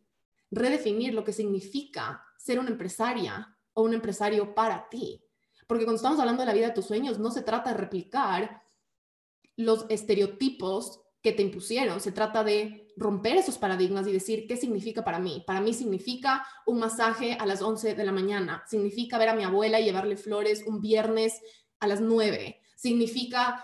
redefinir lo que significa ser una empresaria o un empresario para ti. Porque cuando estamos hablando de la vida de tus sueños, no se trata de replicar los estereotipos que te impusieron, se trata de romper esos paradigmas y decir, ¿qué significa para mí? Para mí significa un masaje a las 11 de la mañana, significa ver a mi abuela y llevarle flores un viernes a las 9, significa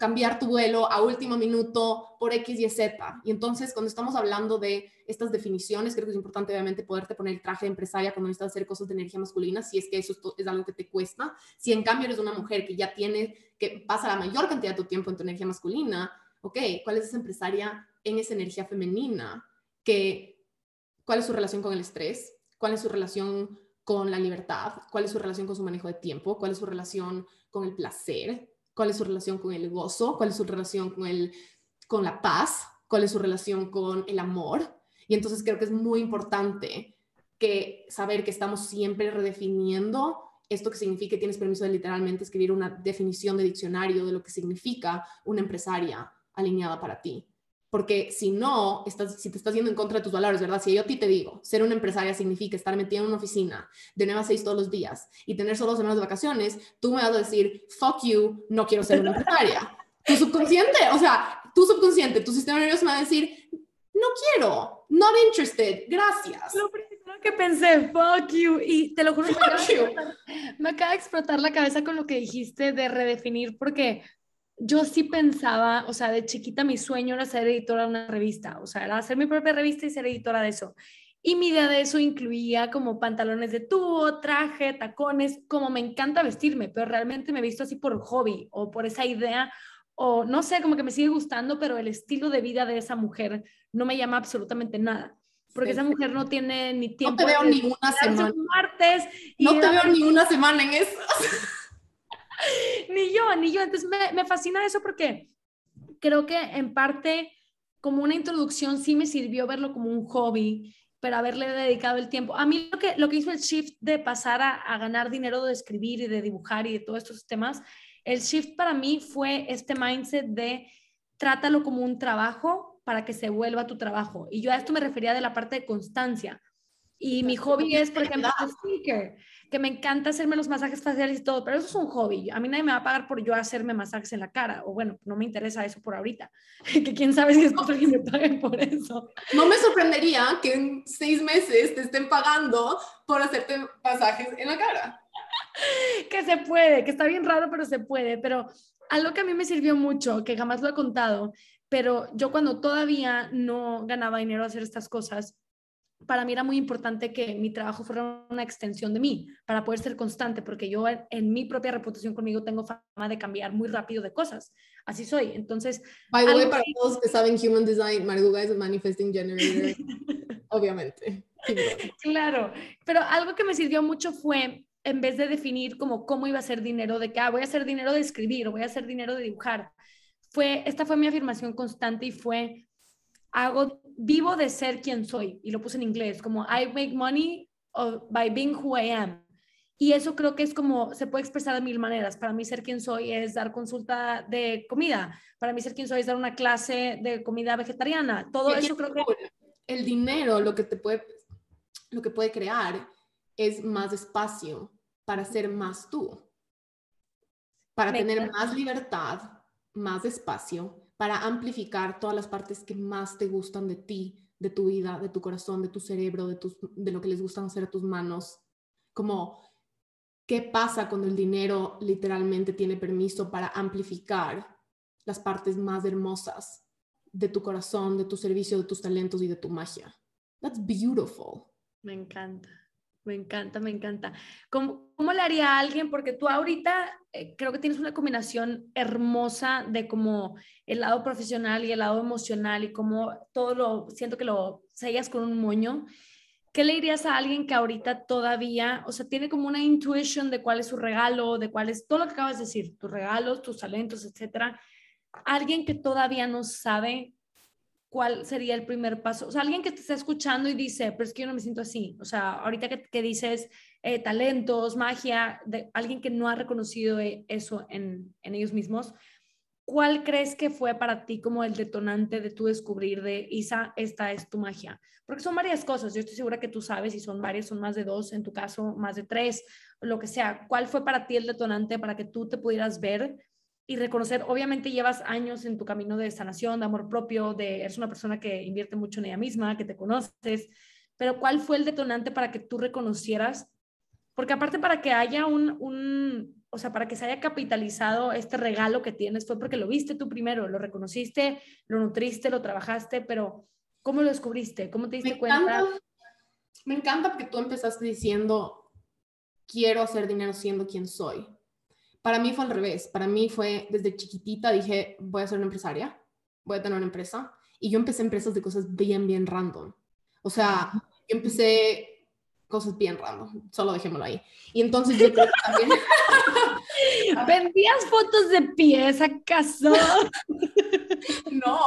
cambiar tu vuelo a último minuto por X y Z. Y entonces, cuando estamos hablando de estas definiciones, creo que es importante, obviamente, poderte poner el traje de empresaria cuando necesitas hacer cosas de energía masculina, si es que eso es, algo que te cuesta. Si en cambio eres una mujer que ya tiene, que pasa la mayor cantidad de tu tiempo en tu energía masculina, ok, ¿cuál es esa empresaria en esa energía femenina? Que, ¿Cuál es su relación con el estrés? ¿Cuál es su relación con la libertad? ¿Cuál es su relación con su manejo de tiempo? ¿Cuál es su relación con el placer, cuál es su relación con el gozo, cuál es su relación con, el, con la paz, cuál es su relación con el amor. Y entonces creo que es muy importante que saber que estamos siempre redefiniendo esto que significa tienes permiso de literalmente escribir una definición de diccionario de lo que significa una empresaria alineada para ti. Porque si no, estás, si te estás yendo en contra de tus valores, ¿verdad? Si yo a ti te digo, ser una empresaria significa estar metida en una oficina de 9 a 6 todos los días y tener solo semanas de vacaciones, tú me vas a decir, fuck you, no quiero ser una empresaria. tu subconsciente, o sea, tu subconsciente, tu sistema nervioso me va a decir, no quiero, not interested, gracias. Lo primero que pensé, fuck you, y te lo juro, me acaba, me acaba de explotar la cabeza con lo que dijiste de redefinir, porque yo sí pensaba, o sea, de chiquita mi sueño era ser editora de una revista, o sea, era hacer mi propia revista y ser editora de eso. Y mi idea de eso incluía como pantalones de tubo, traje, tacones, como me encanta vestirme, pero realmente me he visto así por hobby o por esa idea, o no sé, como que me sigue gustando, pero el estilo de vida de esa mujer no me llama absolutamente nada. Porque esa mujer no tiene ni tiempo. No te veo ni una semana. Martes no te veo ni una semana en eso. ni yo, ni yo. Entonces me, fascina eso porque creo que en parte como una introducción sí me sirvió verlo como un hobby, pero haberle dedicado el tiempo. A mí lo que, lo que hizo el shift de pasar a, ganar dinero de escribir y de dibujar y de todos estos temas, el shift para mí fue este mindset de trátalo como un trabajo para que se vuelva tu trabajo. Y yo a esto me refería de la parte de constancia. Y mi hobby es, por ejemplo, speaker, que me encanta hacerme los masajes faciales y todo, pero eso es un hobby. A mí nadie me va a pagar por yo hacerme masajes en la cara, o bueno, no me interesa eso por ahorita. que quién sabe si después alguien me pague por eso. No me sorprendería que en seis meses te estén pagando por hacerte masajes en la cara. que se puede, que está bien raro, pero se puede. Pero algo que a mí me sirvió mucho, que jamás lo he contado, pero yo cuando todavía no ganaba dinero a hacer estas cosas, para mí era muy importante que mi trabajo fuera una extensión de mí, para poder ser constante, porque yo en, mi propia reputación conmigo tengo fama de cambiar muy rápido de cosas. Así soy. Entonces... By the way, para todos que saben Human Design, Marguga es Manifesting Generator, obviamente. claro, pero algo que me sirvió mucho fue, en vez de definir como cómo iba a ser dinero, de que ah, voy a hacer dinero de escribir o voy a hacer dinero de dibujar, fue, esta fue mi afirmación constante y fue, hago, vivo de ser quien soy, y lo puse en inglés, como I make money by being who I am. Y eso creo que es como, se puede expresar de mil maneras. Para mí ser quien soy es dar consulta de comida. Para mí ser quien soy es dar una clase de comida vegetariana. Todo eso creo que... El dinero lo que te puede, lo que puede crear es más espacio para ser más tú. Para tener más libertad, más espacio para amplificar todas las partes que más te gustan de ti, de tu vida, de tu corazón, de tu cerebro, de, tus, de lo que les gustan hacer a tus manos. Como, ¿qué pasa cuando el dinero literalmente tiene permiso para amplificar las partes más hermosas de tu corazón, de tu servicio, de tus talentos y de tu magia? That's beautiful. Me encanta. Me encanta, me encanta. ¿Cómo, le haría a alguien? Porque tú ahorita eh, creo que tienes una combinación hermosa de como el lado profesional y el lado emocional y como todo lo, siento que lo sellas con un moño. ¿Qué le dirías a alguien que ahorita todavía, o sea, tiene como una intuition de cuál es su regalo, de cuál es todo lo que acabas de decir, tus regalos, tus talentos, etcétera? Alguien que todavía no sabe cuál sería el primer paso. O sea, alguien que te está escuchando y dice, pero es que yo no me siento así. O sea, ahorita que, dices eh, talentos, magia, de alguien que no ha reconocido eh, eso en, ellos mismos, ¿cuál crees que fue para ti como el detonante de tu descubrir de Isa, esta es tu magia? Porque son varias cosas, yo estoy segura que tú sabes y son varias, son más de dos, en tu caso más de tres, lo que sea. ¿Cuál fue para ti el detonante para que tú te pudieras ver y reconocer, obviamente llevas años en tu camino de sanación, de amor propio, de eres una persona que invierte mucho en ella misma, que te conoces, pero ¿cuál fue el detonante para que tú reconocieras? Porque aparte para que haya un, un, o sea, para que se haya capitalizado este regalo que tienes fue porque lo viste tú primero, lo reconociste, lo nutriste, lo trabajaste, pero ¿cómo lo descubriste? ¿Cómo te diste cuenta? me encanta porque tú empezaste diciendo, quiero hacer dinero siendo quien soy. Para mí fue al revés. Para mí fue desde chiquitita dije, voy a ser una empresaria, voy a tener una empresa. Y yo empecé empresas de cosas bien, bien random. O sea, yo empecé cosas bien random, solo dejémoslo ahí. Y entonces yo creo que también... ¿Vendías fotos de pies acaso? no,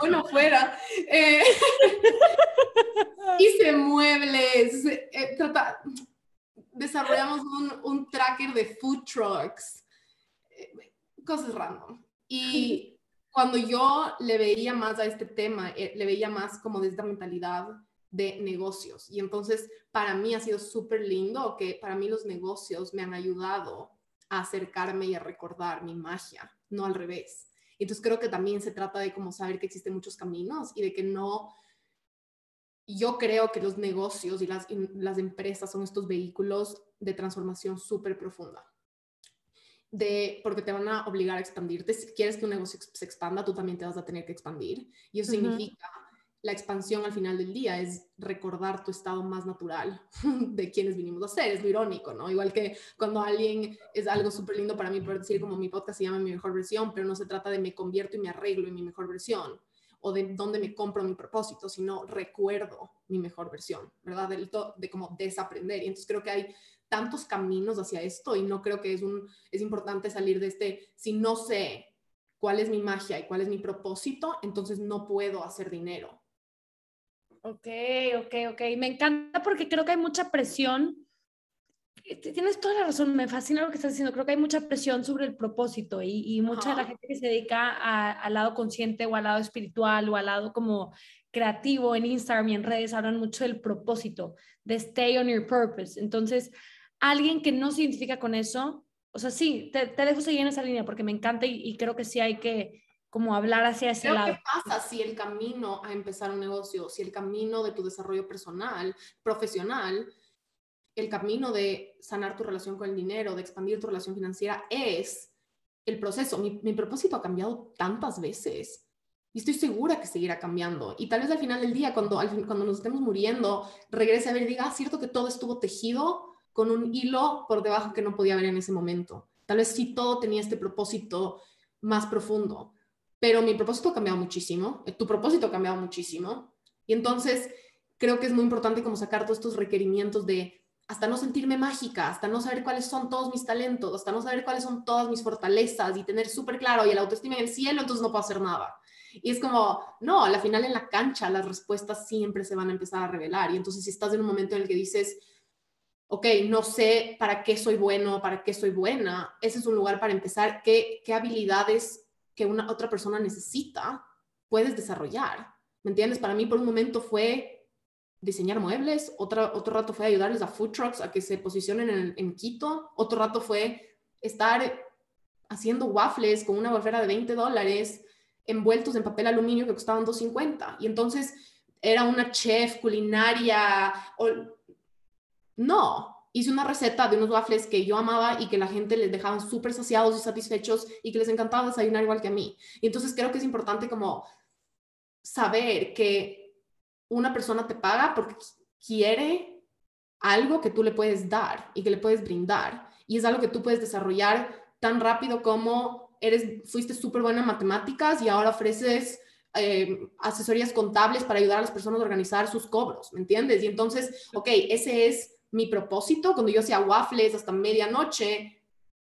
bueno, fuera. Eh, hice muebles, eh, trata, desarrollamos un, un tracker de food trucks, eh, cosas random. Y cuando yo le veía más a este tema, eh, le veía más como de esta mentalidad de negocios. Y entonces para mí ha sido súper lindo que para mí los negocios me han ayudado a acercarme y a recordar mi magia, no al revés. Entonces creo que también se trata de como saber que existen muchos caminos y de que no yo creo que los negocios y las, las empresas son estos vehículos de transformación súper profunda. De, porque te van a obligar a expandirte. Si quieres que un negocio se expanda, tú también te vas a tener que expandir. Y eso significa, la expansión al final del día es recordar tu estado más natural de quienes vinimos a ser. Es lo irónico, ¿no? Igual que cuando alguien es algo súper lindo para mí poder decir como mi podcast se llama Mi Mejor Versión, pero no se trata de me convierto y me arreglo en mi mejor versión o de dónde me compro mi propósito, sino recuerdo mi mejor versión, ¿verdad? De, de como desaprender. Y entonces creo que hay tantos caminos hacia esto y no creo que es, un, es importante salir de este, si no sé cuál es mi magia y cuál es mi propósito, entonces no puedo hacer dinero. Ok, ok, ok. Me encanta porque creo que hay mucha presión Tienes toda la razón, me fascina lo que estás diciendo. Creo que hay mucha presión sobre el propósito y, mucha de la gente que se dedica al lado consciente o al lado espiritual o al lado como creativo en Instagram y en redes hablan mucho del propósito, de stay on your purpose. Entonces, alguien que no se identifica con eso, o sea, sí, te, dejo seguir en esa línea porque me encanta y, creo que sí hay que como hablar hacia ese lado. ¿Qué pasa si el camino a empezar un negocio, si el camino de tu desarrollo personal, profesional, el camino de sanar tu relación con el dinero, de expandir tu relación financiera, es el proceso. Mi, propósito ha cambiado tantas veces y estoy segura que seguirá cambiando. Y tal vez al final del día, cuando, cuando nos estemos muriendo, regrese a ver y diga, ah, cierto que todo estuvo tejido con un hilo por debajo que no podía ver en ese momento. Tal vez sí todo tenía este propósito más profundo, pero mi propósito ha cambiado muchísimo, tu propósito ha cambiado muchísimo. Y entonces creo que es muy importante como sacar todos estos requerimientos de hasta no sentirme mágica, hasta no saber cuáles son todos mis talentos, hasta no saber cuáles son todas mis fortalezas y tener súper claro y el autoestima en el cielo, entonces no puedo hacer nada. Y es como, no, a la final en la cancha las respuestas siempre se van a empezar a revelar. Y entonces si estás en un momento en el que dices, ok, no sé para qué soy bueno, para qué soy buena, ese es un lugar para empezar, qué, qué habilidades que una otra persona necesita puedes desarrollar. ¿Me entiendes? Para mí por un momento fue diseñar muebles, otro, otro rato fue ayudarles a food trucks a que se posicionen en, Quito, otro rato fue estar haciendo waffles con una wafera de 20 dólares envueltos en papel aluminio que costaban 2.50. Y entonces era una chef culinaria. O... No, hice una receta de unos waffles que yo amaba y que la gente les dejaban súper saciados y satisfechos y que les encantaba desayunar igual que a mí. Y entonces creo que es importante como saber que una persona te paga porque quiere algo que tú le puedes dar y que le puedes brindar. Y es algo que tú puedes desarrollar tan rápido como eres, fuiste súper buena en matemáticas y ahora ofreces eh, asesorías contables para ayudar a las personas a organizar sus cobros, ¿me entiendes? Y entonces, ok, ese es mi propósito. Cuando yo hacía waffles hasta medianoche,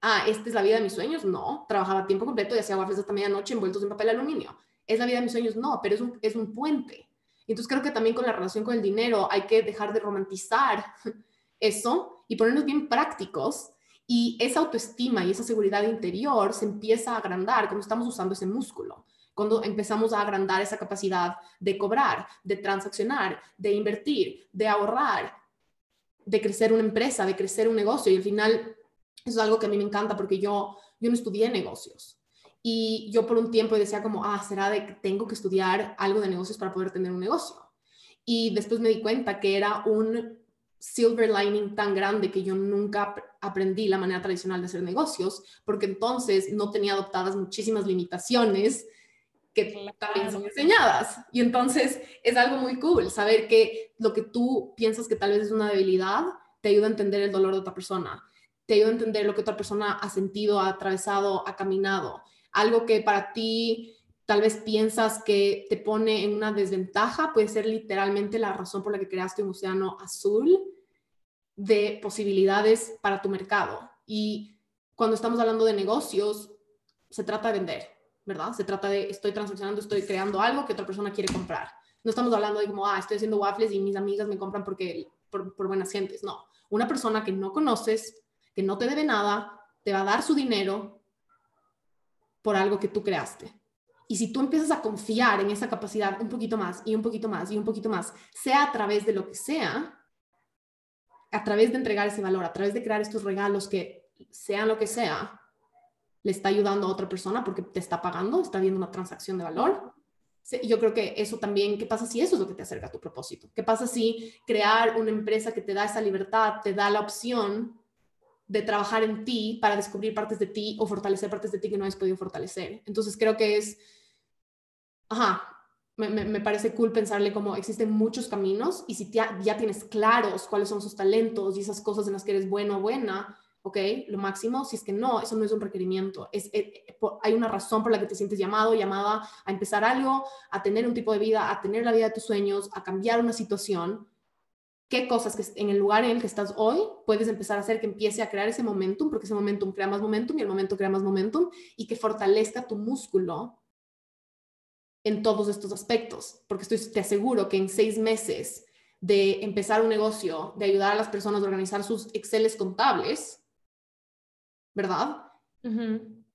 ah, ¿esta es la vida de mis sueños? No, trabajaba tiempo completo y hacía waffles hasta medianoche envueltos en papel aluminio. ¿Es la vida de mis sueños? No, pero es un, es un puente. Entonces creo que también con la relación con el dinero hay que dejar de romantizar eso y ponernos bien prácticos y esa autoestima y esa seguridad interior se empieza a agrandar cuando estamos usando ese músculo, cuando empezamos a agrandar esa capacidad de cobrar, de transaccionar, de invertir, de ahorrar, de crecer una empresa, de crecer un negocio y al final eso es algo que a mí me encanta porque yo, yo no estudié negocios. Y yo por un tiempo decía como, ah, será de que tengo que estudiar algo de negocios para poder tener un negocio. Y después me di cuenta que era un silver lining tan grande que yo nunca aprendí la manera tradicional de hacer negocios, porque entonces no tenía adoptadas muchísimas limitaciones que también son enseñadas. Y entonces es algo muy cool saber que lo que tú piensas que tal vez es una debilidad te ayuda a entender el dolor de otra persona, te ayuda a entender lo que otra persona ha sentido, ha atravesado, ha caminado algo que para ti tal vez piensas que te pone en una desventaja, puede ser literalmente la razón por la que creaste un océano azul de posibilidades para tu mercado. Y cuando estamos hablando de negocios, se trata de vender, ¿verdad? Se trata de estoy transaccionando, estoy creando algo que otra persona quiere comprar. No estamos hablando de como, ah, estoy haciendo waffles y mis amigas me compran porque por, por buenas gentes. No, una persona que no conoces, que no te debe nada, te va a dar su dinero por algo que tú creaste. Y si tú empiezas a confiar en esa capacidad un poquito más y un poquito más y un poquito más, sea a través de lo que sea, a través de entregar ese valor, a través de crear estos regalos que sean lo que sea, le está ayudando a otra persona porque te está pagando, está viendo una transacción de valor. Yo creo que eso también, ¿qué pasa si eso es lo que te acerca a tu propósito? ¿Qué pasa si crear una empresa que te da esa libertad, te da la opción de trabajar en ti para descubrir partes de ti o fortalecer partes de ti que no has podido fortalecer. Entonces creo que es, ajá, me, parece cool pensarle como existen muchos caminos y si ya, ya tienes claros cuáles son sus talentos y esas cosas en las que eres bueno o buena, ok, lo máximo, si es que no, eso no es un requerimiento, es, eh, eh, hay una razón por la que te sientes llamado, llamada a empezar algo, a tener un tipo de vida, a tener la vida de tus sueños, a cambiar una situación qué cosas que en el lugar en el que estás hoy puedes empezar a hacer que empiece a crear ese momentum, porque ese momentum crea más momentum y el momento crea más momentum y que fortalezca tu músculo en todos estos aspectos, porque estoy, te aseguro que en seis meses de empezar un negocio, de ayudar a las personas a organizar sus Exceles contables, ¿verdad?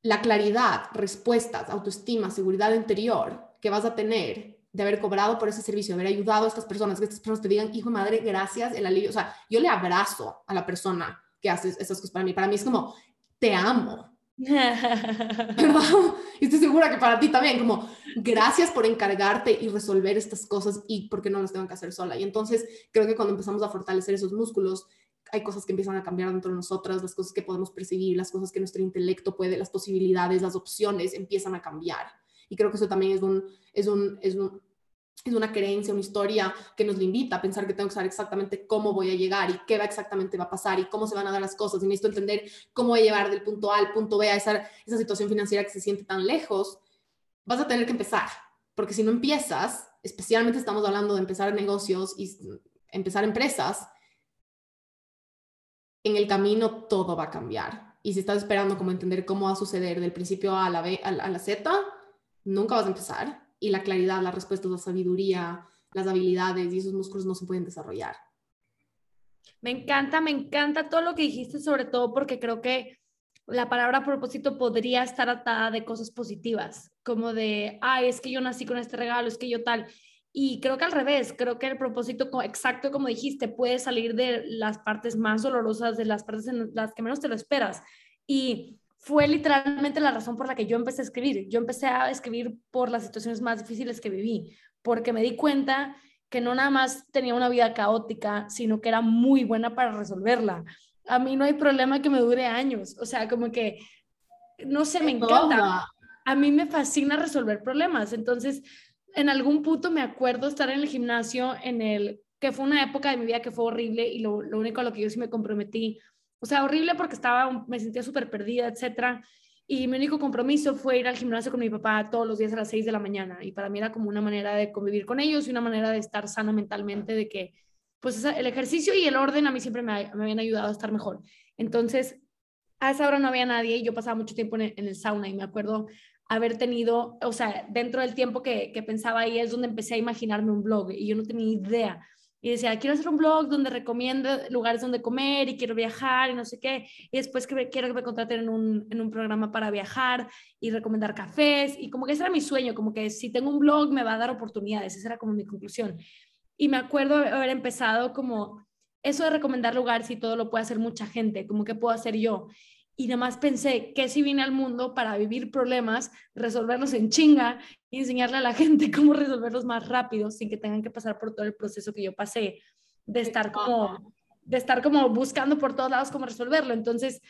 La claridad, respuestas, autoestima, seguridad interior que vas a tener de haber cobrado por ese servicio, de haber ayudado a estas personas, que estas personas te digan, hijo de madre, gracias, el alivio. O sea, yo le abrazo a la persona que hace esas cosas para mí. Para mí es como, te amo. ¿Verdad? Y estoy segura que para ti también, como, gracias por encargarte y resolver estas cosas y porque no las tengo que hacer sola. Y entonces creo que cuando empezamos a fortalecer esos músculos, hay cosas que empiezan a cambiar dentro de nosotras, las cosas que podemos percibir, las cosas que nuestro intelecto puede, las posibilidades, las opciones empiezan a cambiar. Y creo que eso también es un, es un, es un, es una creencia, una historia que nos invita a pensar que tengo que saber exactamente cómo voy a llegar y qué va exactamente va a pasar y cómo se van a dar las cosas. Y necesito entender cómo voy a llevar del punto A al punto B a esa, esa situación financiera que se siente tan lejos. Vas a tener que empezar, porque si no empiezas, especialmente estamos hablando de empezar negocios y empezar empresas, en el camino todo va a cambiar. Y si estás esperando como entender cómo va a suceder del principio A a la, B, a la Z, nunca vas a empezar y la claridad, las respuestas, la sabiduría, las habilidades y esos músculos no se pueden desarrollar. Me encanta, me encanta todo lo que dijiste, sobre todo porque creo que la palabra propósito podría estar atada de cosas positivas, como de, ay, es que yo nací con este regalo, es que yo tal. Y creo que al revés, creo que el propósito exacto, como dijiste, puede salir de las partes más dolorosas, de las partes en las que menos te lo esperas. Y fue literalmente la razón por la que yo empecé a escribir. Yo empecé a escribir por las situaciones más difíciles que viví, porque me di cuenta que no nada más tenía una vida caótica, sino que era muy buena para resolverla. A mí no hay problema que me dure años, o sea, como que, no sé, me encanta. A mí me fascina resolver problemas, entonces, en algún punto me acuerdo estar en el gimnasio en el que fue una época de mi vida que fue horrible y lo, lo único a lo que yo sí me comprometí o sea, horrible porque estaba, me sentía súper perdida, etcétera. Y mi único compromiso fue ir al gimnasio con mi papá todos los días a las 6 de la mañana. Y para mí era como una manera de convivir con ellos y una manera de estar sana mentalmente, de que, pues, el ejercicio y el orden a mí siempre me, me habían ayudado a estar mejor. Entonces, a esa hora no había nadie y yo pasaba mucho tiempo en el, sauna y me acuerdo haber tenido, o sea, dentro del tiempo que, que pensaba ahí es donde empecé a imaginarme un blog y yo no tenía idea y decía, quiero hacer un blog donde recomiendo lugares donde comer y quiero viajar y no sé qué. Y después que quiero que me contraten en un, en un programa para viajar y recomendar cafés. Y como que ese era mi sueño, como que si tengo un blog me va a dar oportunidades. Esa era como mi conclusión. Y me acuerdo haber empezado como eso de recomendar lugares y todo lo puede hacer mucha gente, como que puedo hacer yo y nada más pensé que si vine al mundo para vivir problemas, resolverlos en chinga y enseñarle a la gente cómo resolverlos más rápido sin que tengan que pasar por todo el proceso que yo pasé de estar como de estar como buscando por todos lados cómo resolverlo. Entonces,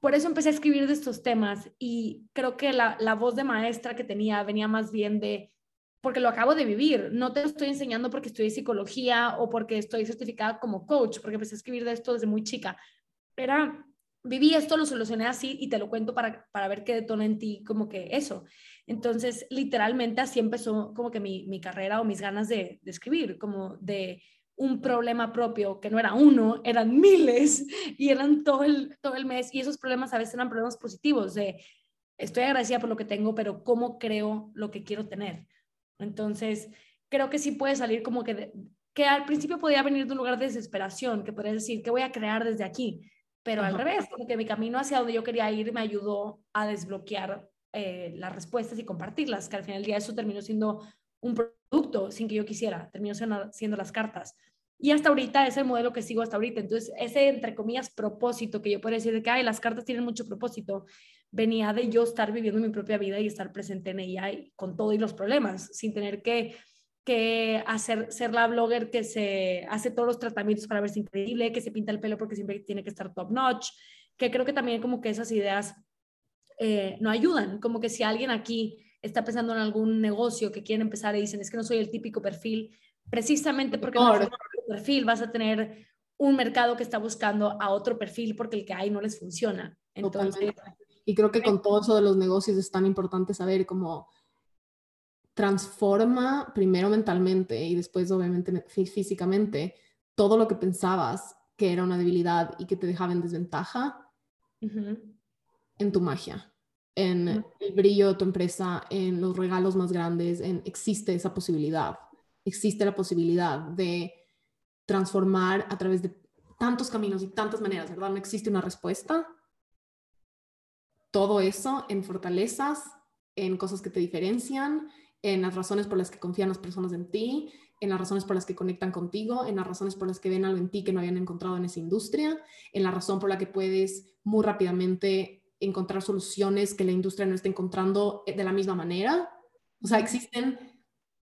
por eso empecé a escribir de estos temas y creo que la, la voz de maestra que tenía venía más bien de, porque lo acabo de vivir, no te lo estoy enseñando porque en psicología o porque estoy certificada como coach, porque empecé a escribir de esto desde muy chica. Era viví esto, lo solucioné así y te lo cuento para, para ver qué detona en ti como que eso. Entonces, literalmente así empezó como que mi, mi carrera o mis ganas de, de, escribir, como de un problema propio, que no era uno, eran miles y eran todo el, todo el mes. Y esos problemas a veces eran problemas positivos, de estoy agradecida por lo que tengo, pero ¿cómo creo lo que quiero tener? Entonces, creo que sí puede salir como que, que al principio podía venir de un lugar de desesperación, que podría decir, ¿qué voy a crear desde aquí? Pero al revés, como que mi camino hacia donde yo quería ir me ayudó a desbloquear eh, las respuestas y compartirlas, que al final del día eso terminó siendo un producto sin que yo quisiera, terminó siendo, las cartas. Y hasta ahorita es el modelo que sigo hasta ahorita. Entonces, ese, entre comillas, propósito que yo puedo decir de que Ay, las cartas tienen mucho propósito, venía de yo estar viviendo mi propia vida y estar presente en ella y, con todo y los problemas, sin tener que que hacer, ser la blogger que se hace todos los tratamientos para verse increíble, que se pinta el pelo porque siempre tiene que estar top notch, que creo que también como que esas ideas eh, no ayudan, como que si alguien aquí está pensando en algún negocio que quiere empezar y dicen es que no soy el típico perfil, precisamente porque no eres el perfil vas a tener un mercado que está buscando a otro perfil porque el que hay no les funciona. Entonces, y creo que con todo eso de los negocios es tan importante saber cómo transforma primero mentalmente y después obviamente físicamente todo lo que pensabas que era una debilidad y que te dejaba en desventaja en tu magia, en el brillo de tu empresa, en los regalos más grandes, en existe esa posibilidad, existe la posibilidad de transformar a través de tantos caminos y tantas maneras, ¿verdad? No existe una respuesta. Todo eso en fortalezas, en cosas que te diferencian, en las razones por las que confían las personas en ti, en las razones por las que conectan contigo, en las razones por las que ven algo en ti que no habían encontrado en esa industria, en la razón por la que puedes muy rápidamente encontrar soluciones que la industria no está encontrando de la misma manera. O sea, existen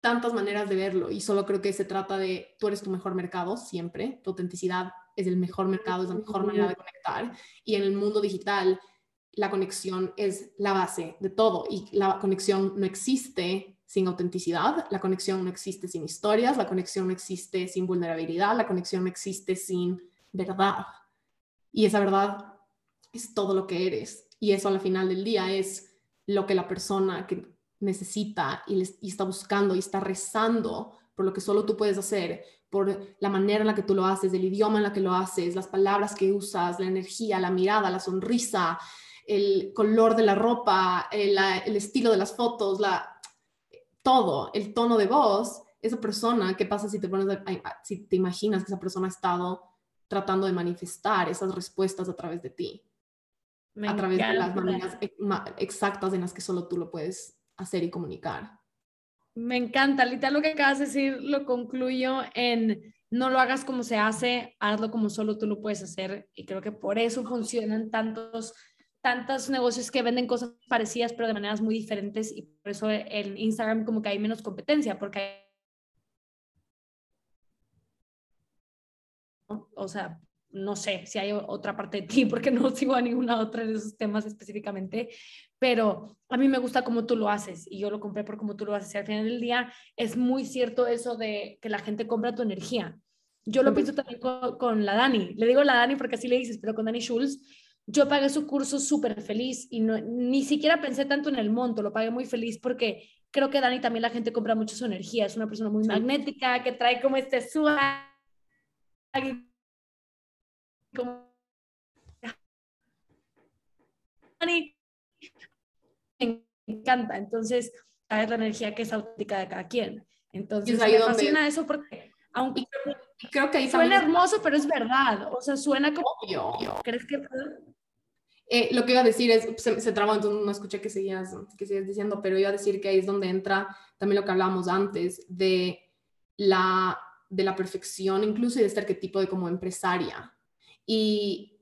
tantas maneras de verlo y solo creo que se trata de, tú eres tu mejor mercado siempre, tu autenticidad es el mejor mercado, es la mejor manera de conectar y en el mundo digital la conexión es la base de todo y la conexión no existe sin autenticidad, la conexión no existe sin historias, la conexión no existe sin vulnerabilidad, la conexión no existe sin verdad. Y esa verdad es todo lo que eres. Y eso al final del día es lo que la persona que necesita y, está buscando y está rezando por lo que solo tú puedes hacer, por la manera en la que tú lo haces, el idioma en la que lo haces, las palabras que usas, la energía, la mirada, la sonrisa, el color de la ropa, el, el estilo de las fotos, la, todo, el tono de voz, esa persona, ¿qué pasa si te pones, si te imaginas que esa persona ha estado tratando de manifestar esas respuestas a través de ti? a través de las maneras exactas en las que solo tú lo puedes hacer y comunicar. Me encanta, Lita, lo que acabas de decir lo concluyo en no lo hagas como se hace, hazlo como solo tú lo puedes hacer y creo que por eso funcionan tantos tantos negocios que venden cosas parecidas pero de maneras muy diferentes y por eso en Instagram como que hay menos competencia porque hay... o sea, no sé si hay otra parte de ti porque no sigo a ninguna otra de esos temas específicamente, pero a mí me gusta cómo tú lo haces y yo lo compré por cómo tú lo haces. Y al final del día es muy cierto eso de que la gente compra tu energía. Yo lo pienso también con, con la Dani, le digo la Dani porque así le dices, pero con Dani Schulz, yo pagué su curso súper feliz y no, ni siquiera pensé tanto en el monto, lo pagué muy feliz porque creo que Dani también la gente compra mucho su energía, es una persona muy magnética, que trae como este swag. Dani me encanta, entonces, es la energía que es auténtica de cada quien. Entonces, me fascina eso porque, aunque creo que ahí suena hermoso, pero es verdad, o sea, suena como... ¿Crees que eh, lo que iba a decir es, se, se trabó, entonces no escuché que seguías, que seguías diciendo, pero iba a decir que ahí es donde entra también lo que hablábamos antes de la, de la perfección, incluso de este arquetipo de como empresaria. Y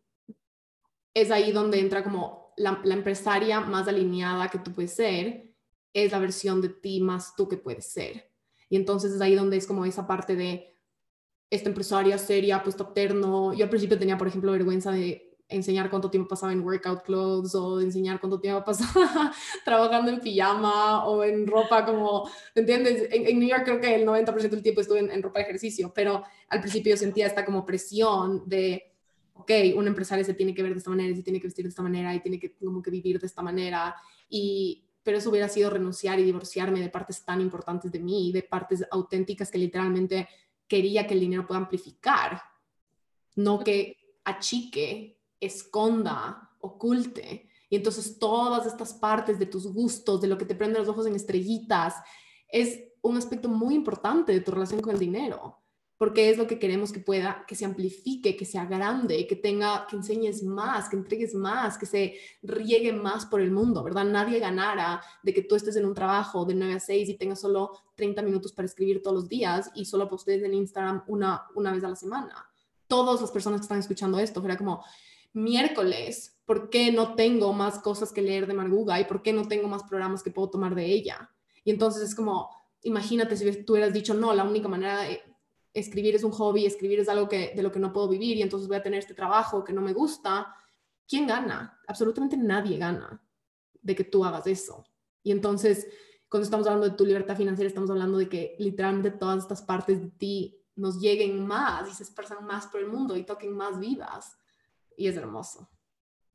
es ahí donde entra como la, la empresaria más alineada que tú puedes ser, es la versión de ti más tú que puedes ser. Y entonces es ahí donde es como esa parte de esta empresaria seria, pues top terno. Yo al principio tenía, por ejemplo, vergüenza de enseñar cuánto tiempo pasaba en workout clothes o enseñar cuánto tiempo pasaba trabajando en pijama o en ropa como, ¿entiendes? En, New York creo que el 90% del tiempo estuve en, ropa de ejercicio, pero al principio sentía esta como presión de, ok, un empresario se tiene que ver de esta manera, se tiene que vestir de esta manera y tiene que como que vivir de esta manera. Y pero eso hubiera sido renunciar y divorciarme de partes tan importantes de mí, de partes auténticas que literalmente quería que el dinero pueda amplificar, no que achique esconda, oculte. Y entonces todas estas partes de tus gustos, de lo que te prende los ojos en estrellitas, es un aspecto muy importante de tu relación con el dinero, porque es lo que queremos que pueda, que se amplifique, que sea grande, que tenga, que enseñes más, que entregues más, que se riegue más por el mundo, ¿verdad? Nadie ganara de que tú estés en un trabajo de 9 a 6 y tengas solo 30 minutos para escribir todos los días y solo postees en Instagram una, una vez a la semana. Todas las personas que están escuchando esto, era como, miércoles, ¿por qué no tengo más cosas que leer de Marguga y por qué no tengo más programas que puedo tomar de ella? Y entonces es como, imagínate si tú hubieras dicho, no, la única manera de escribir es un hobby, escribir es algo que, de lo que no puedo vivir y entonces voy a tener este trabajo que no me gusta. ¿Quién gana? Absolutamente nadie gana de que tú hagas eso. Y entonces, cuando estamos hablando de tu libertad financiera, estamos hablando de que literalmente todas estas partes de ti nos lleguen más y se esparcen más por el mundo y toquen más vidas y es hermoso.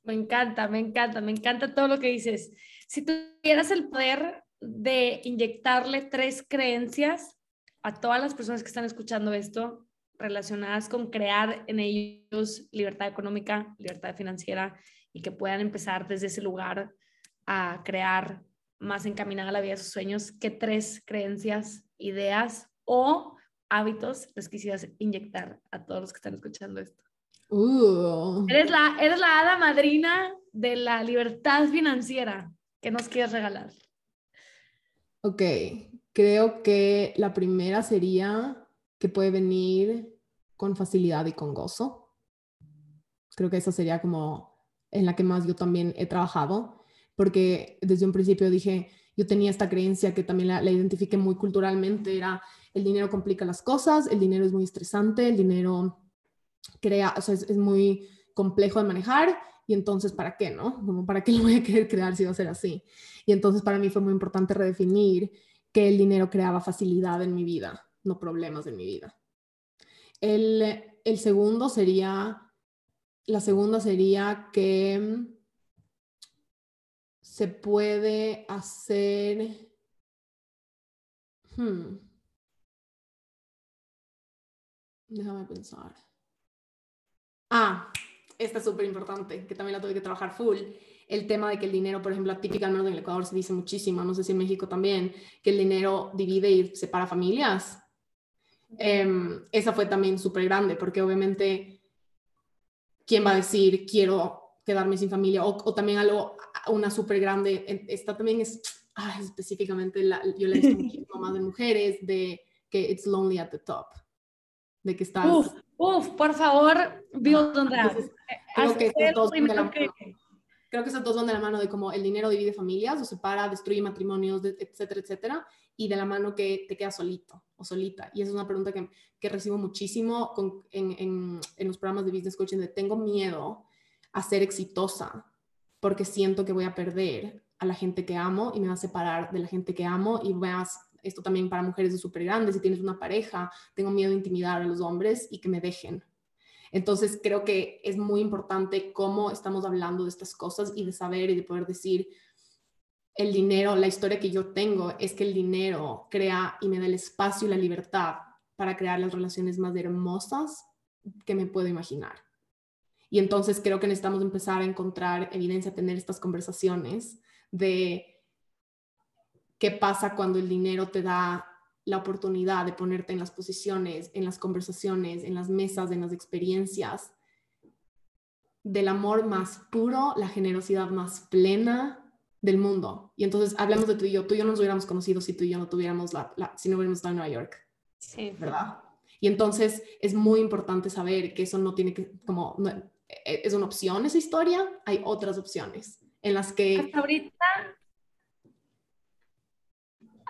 Me encanta, me encanta, me encanta todo lo que dices. Si tuvieras el poder de inyectarle tres creencias a todas las personas que están escuchando esto relacionadas con crear en ellos libertad económica, libertad financiera y que puedan empezar desde ese lugar a crear más encaminada la vida de sus sueños, ¿qué tres creencias, ideas o hábitos les quisieras inyectar a todos los que están escuchando esto? Uh. Eres la, eres la hada madrina de la libertad financiera que nos quieres regalar. Ok, creo que la primera sería que puede venir con facilidad y con gozo. Creo que esa sería como en la que más yo también he trabajado, porque desde un principio dije, yo tenía esta creencia que también la, la identifiqué muy culturalmente, era el dinero complica las cosas, el dinero es muy estresante, el dinero crea, o sea, es, muy complejo de manejar y entonces, ¿para qué, no? Como, ¿para qué lo voy a querer crear si va a ser así? Y entonces para mí fue muy importante redefinir que el dinero creaba facilidad en mi vida, no problemas en mi vida. El, el segundo sería, la segunda sería que se puede hacer... Hmm, Déjame pensar. Ah, esta es súper importante, que también la tuve que trabajar full. El tema de que el dinero, por ejemplo, típicamente en el Ecuador se dice muchísimo, no sé si en México también, que el dinero divide y separa familias. Em, esa fue también súper grande, porque obviamente, ¿quién va a decir quiero quedarme sin familia? O, también algo, una súper grande, esta también es, ah, específicamente, la, yo le he visto muchísimo más de mujeres, de que it's lonely at the top de que estás... Uf, uf, por favor, build on that. Creo que, estos dos de la mano. creo que esos dos van de la mano de cómo el dinero divide familias o separa, destruye matrimonios, etcétera, etcétera, y de la mano que te quedas solito o solita. Y esa es una pregunta que, que recibo muchísimo con, en, en, en los programas de business coaching de tengo miedo a ser exitosa porque siento que voy a perder a la gente que amo y me va a separar de la gente que amo y voy a esto también para mujeres es súper grande, si tienes una pareja, tengo miedo de intimidar a los hombres y que me dejen. Entonces creo que es muy importante cómo estamos hablando de estas cosas y de saber y de poder decir, el dinero, la historia que yo tengo es que el dinero crea y me da el espacio y la libertad para crear las relaciones más hermosas que me puedo imaginar. Y entonces creo que necesitamos empezar a encontrar evidencia, tener estas conversaciones de qué pasa cuando el dinero te da la oportunidad de ponerte en las posiciones, en las conversaciones, en las mesas, en las experiencias del amor más puro, la generosidad más plena del mundo. Y entonces hablamos de tú y yo, tú y yo no nos hubiéramos conocido si tú y yo no tuviéramos la, si no hubiéramos estado en Nueva York. Sí. ¿Verdad? Y entonces es muy importante saber que eso no tiene que, como, e, es una opción esa historia, hay otras opciones en las que... Hasta ahorita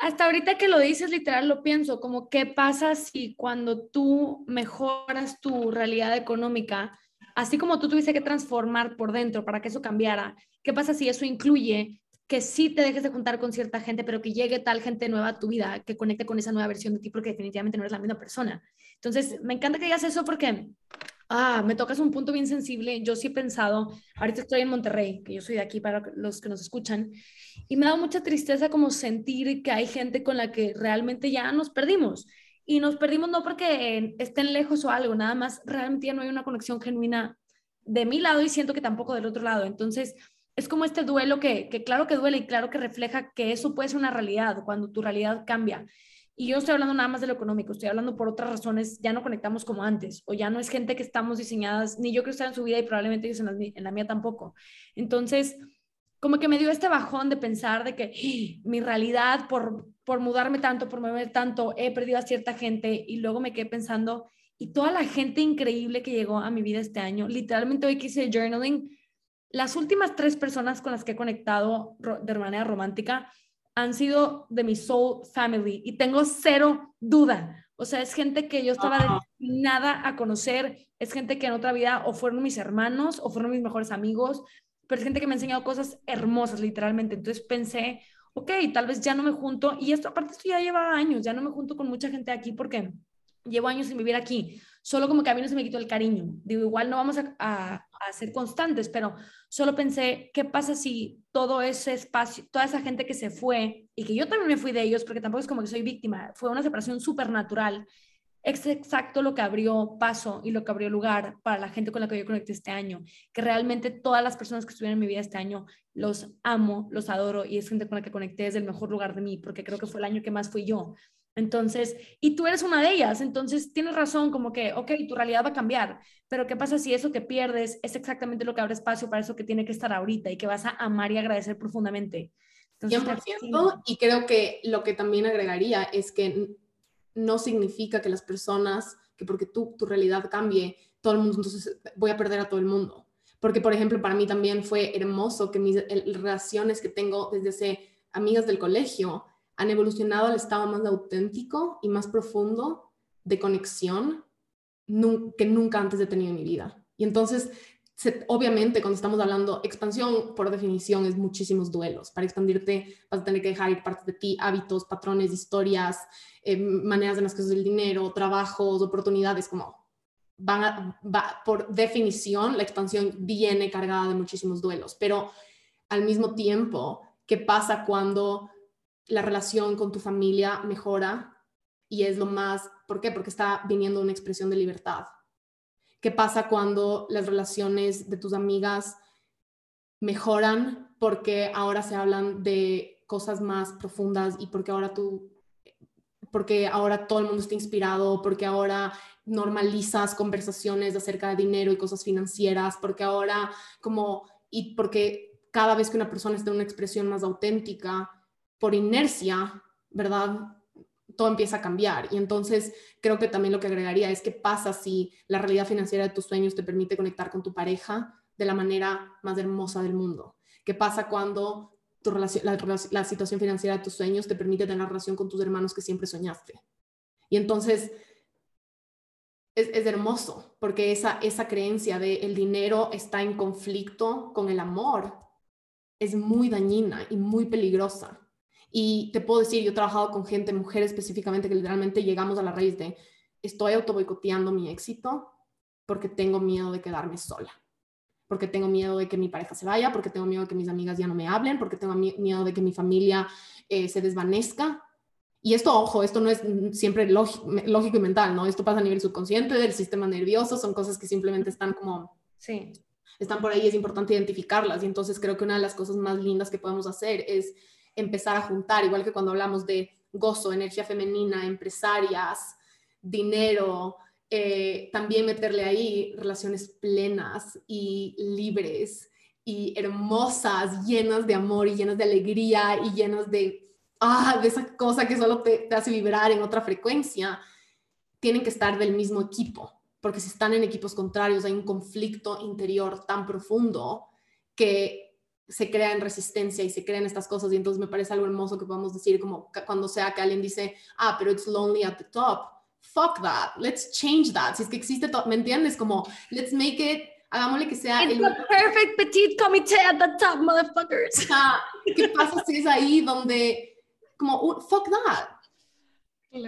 hasta ahorita que lo dices, literal lo pienso, como qué pasa si cuando tú mejoras tu realidad económica, así como tú tuviste que transformar por dentro para que eso cambiara, qué pasa si eso incluye que sí te dejes de juntar con cierta gente, pero que llegue tal gente nueva a tu vida, que conecte con esa nueva versión de ti, porque definitivamente no eres la misma persona. Entonces, me encanta que digas eso porque Ah, me tocas un punto bien sensible. Yo sí he pensado, ahorita estoy en Monterrey, que yo soy de aquí para los que nos escuchan, y me da mucha tristeza como sentir que hay gente con la que realmente ya nos perdimos. Y nos perdimos no porque estén lejos o algo, nada más realmente ya no hay una conexión genuina de mi lado y siento que tampoco del otro lado. Entonces, es como este duelo que, que claro que duele y claro que refleja que eso puede ser una realidad cuando tu realidad cambia. Y yo estoy hablando nada más de lo económico, estoy hablando por otras razones, ya no conectamos como antes, o ya no es gente que estamos diseñadas, ni yo quiero estar en su vida y probablemente ellos en la, en la mía tampoco. Entonces, como que me dio este bajón de pensar de que ¡Ah! mi realidad, por, por mudarme tanto, por mover tanto, he perdido a cierta gente y luego me quedé pensando, y toda la gente increíble que llegó a mi vida este año, literalmente hoy que hice journaling, las últimas tres personas con las que he conectado de manera romántica han sido de mi soul family y tengo cero duda. O sea, es gente que yo estaba destinada a conocer, es gente que en otra vida o fueron mis hermanos o fueron mis mejores amigos, pero es gente que me ha enseñado cosas hermosas, literalmente. Entonces pensé, ok, tal vez ya no me junto, y esto aparte esto ya lleva años, ya no me junto con mucha gente aquí porque llevo años sin vivir aquí, solo como que a mí no se me quitó el cariño. Digo, igual no vamos a, a, ser constantes, pero solo pensé, ¿qué pasa si todo ese espacio, toda esa gente que se fue y que yo también me fui de ellos, porque tampoco es como que soy víctima, fue una separación súper natural. es exacto lo que abrió paso y lo que abrió lugar para la gente con la que yo conecté este año, que realmente todas las personas que estuvieron en mi vida este año los amo, los adoro y es gente con la que conecté desde el mejor lugar de mí, porque creo que fue el año que más fui yo. Entonces, y tú eres una de ellas, entonces tienes razón, como que, ok, tu realidad va a cambiar, pero ¿qué pasa si eso que pierdes es exactamente lo que abre espacio para eso que tiene que estar ahorita y que vas a amar y agradecer profundamente? 100%, y creo que lo que también agregaría es que no significa que las personas, que porque tú, tu realidad cambie, todo el mundo, entonces voy a perder a todo el mundo. Porque, por ejemplo, para mí también fue hermoso que mis relaciones que tengo desde ese amigas del colegio han evolucionado al estado más auténtico y más profundo de conexión que nunca antes he tenido en mi vida. Y entonces obviamente cuando estamos hablando expansión, por definición, es muchísimos duelos. Para expandirte vas a tener que dejar ir partes de ti, hábitos, patrones, historias, eh, maneras de las cosas del dinero, trabajos, oportunidades, como van va, por definición, la expansión viene cargada de muchísimos duelos. Pero al mismo tiempo, ¿qué pasa cuando la relación con tu familia mejora? Y es lo más, ¿por qué? Porque está viniendo una expresión de libertad ¿Qué pasa cuando las relaciones de tus amigas mejoran porque ahora se hablan de cosas más profundas y porque ahora tú, porque ahora todo el mundo está inspirado, porque ahora normalizas conversaciones acerca de dinero y cosas financieras, porque ahora como, y porque cada vez que una persona está en una expresión más auténtica, por inercia, ¿verdad? todo empieza a cambiar. Y entonces creo que también lo que agregaría es qué pasa si la realidad financiera de tus sueños te permite conectar con tu pareja de la manera más hermosa del mundo. ¿Qué pasa cuando tu relación, la, situación financiera de tus sueños te permite tener relación con tus hermanos que siempre soñaste? Y entonces es, hermoso porque esa, esa creencia de el dinero está en conflicto con el amor es muy dañina y muy peligrosa y te puedo decir, yo he trabajado con gente, mujeres específicamente, que literalmente llegamos a la raíz de estoy auto boicoteando mi éxito porque tengo miedo de quedarme sola, porque tengo miedo de que mi pareja se vaya, porque tengo miedo de que mis amigas ya no me hablen, porque tengo miedo de que mi familia eh, se desvanezca. Y esto, ojo, esto no es siempre lógico y mental, ¿no? Esto pasa a nivel subconsciente del sistema nervioso, son cosas que simplemente están como... Sí. Están por ahí, es importante identificarlas. Y entonces creo que una de las cosas más lindas que podemos hacer es empezar a juntar, igual que cuando hablamos de gozo, energía femenina, empresarias, dinero, eh, también meterle ahí relaciones plenas y libres y hermosas, llenas de amor y llenas de alegría y llenas de, ah, de esa cosa que solo te, te hace vibrar en otra frecuencia, tienen que estar del mismo equipo, porque si están en equipos contrarios hay un conflicto interior tan profundo que se crea en resistencia y se crean estas cosas y entonces me parece algo hermoso que podamos decir como cuando sea que alguien dice, ah, pero it's lonely at the top, fuck that, let's change that, si es que existe ¿me entiendes? Como, let's make it, hagámosle que sea... It's el... perfect petit comité at the top, motherfuckers. ¿Qué pasa si es ahí donde, como, fuck that?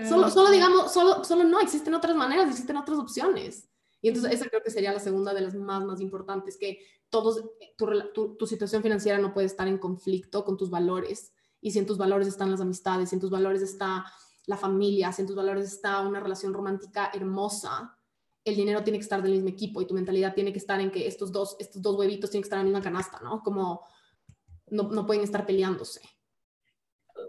Solo, solo digamos, solo, solo no, existen otras maneras, existen otras opciones. Y entonces esa creo que sería la segunda de las más, más importantes, que todos, tu, tu, situación financiera no puede estar en conflicto con tus valores. Y si en tus valores están las amistades, si en tus valores está la familia, si en tus valores está una relación romántica hermosa, el dinero tiene que estar del mismo equipo y tu mentalidad tiene que estar en que estos dos, estos dos huevitos tienen que estar en la misma canasta, ¿no? Como no, no pueden estar peleándose.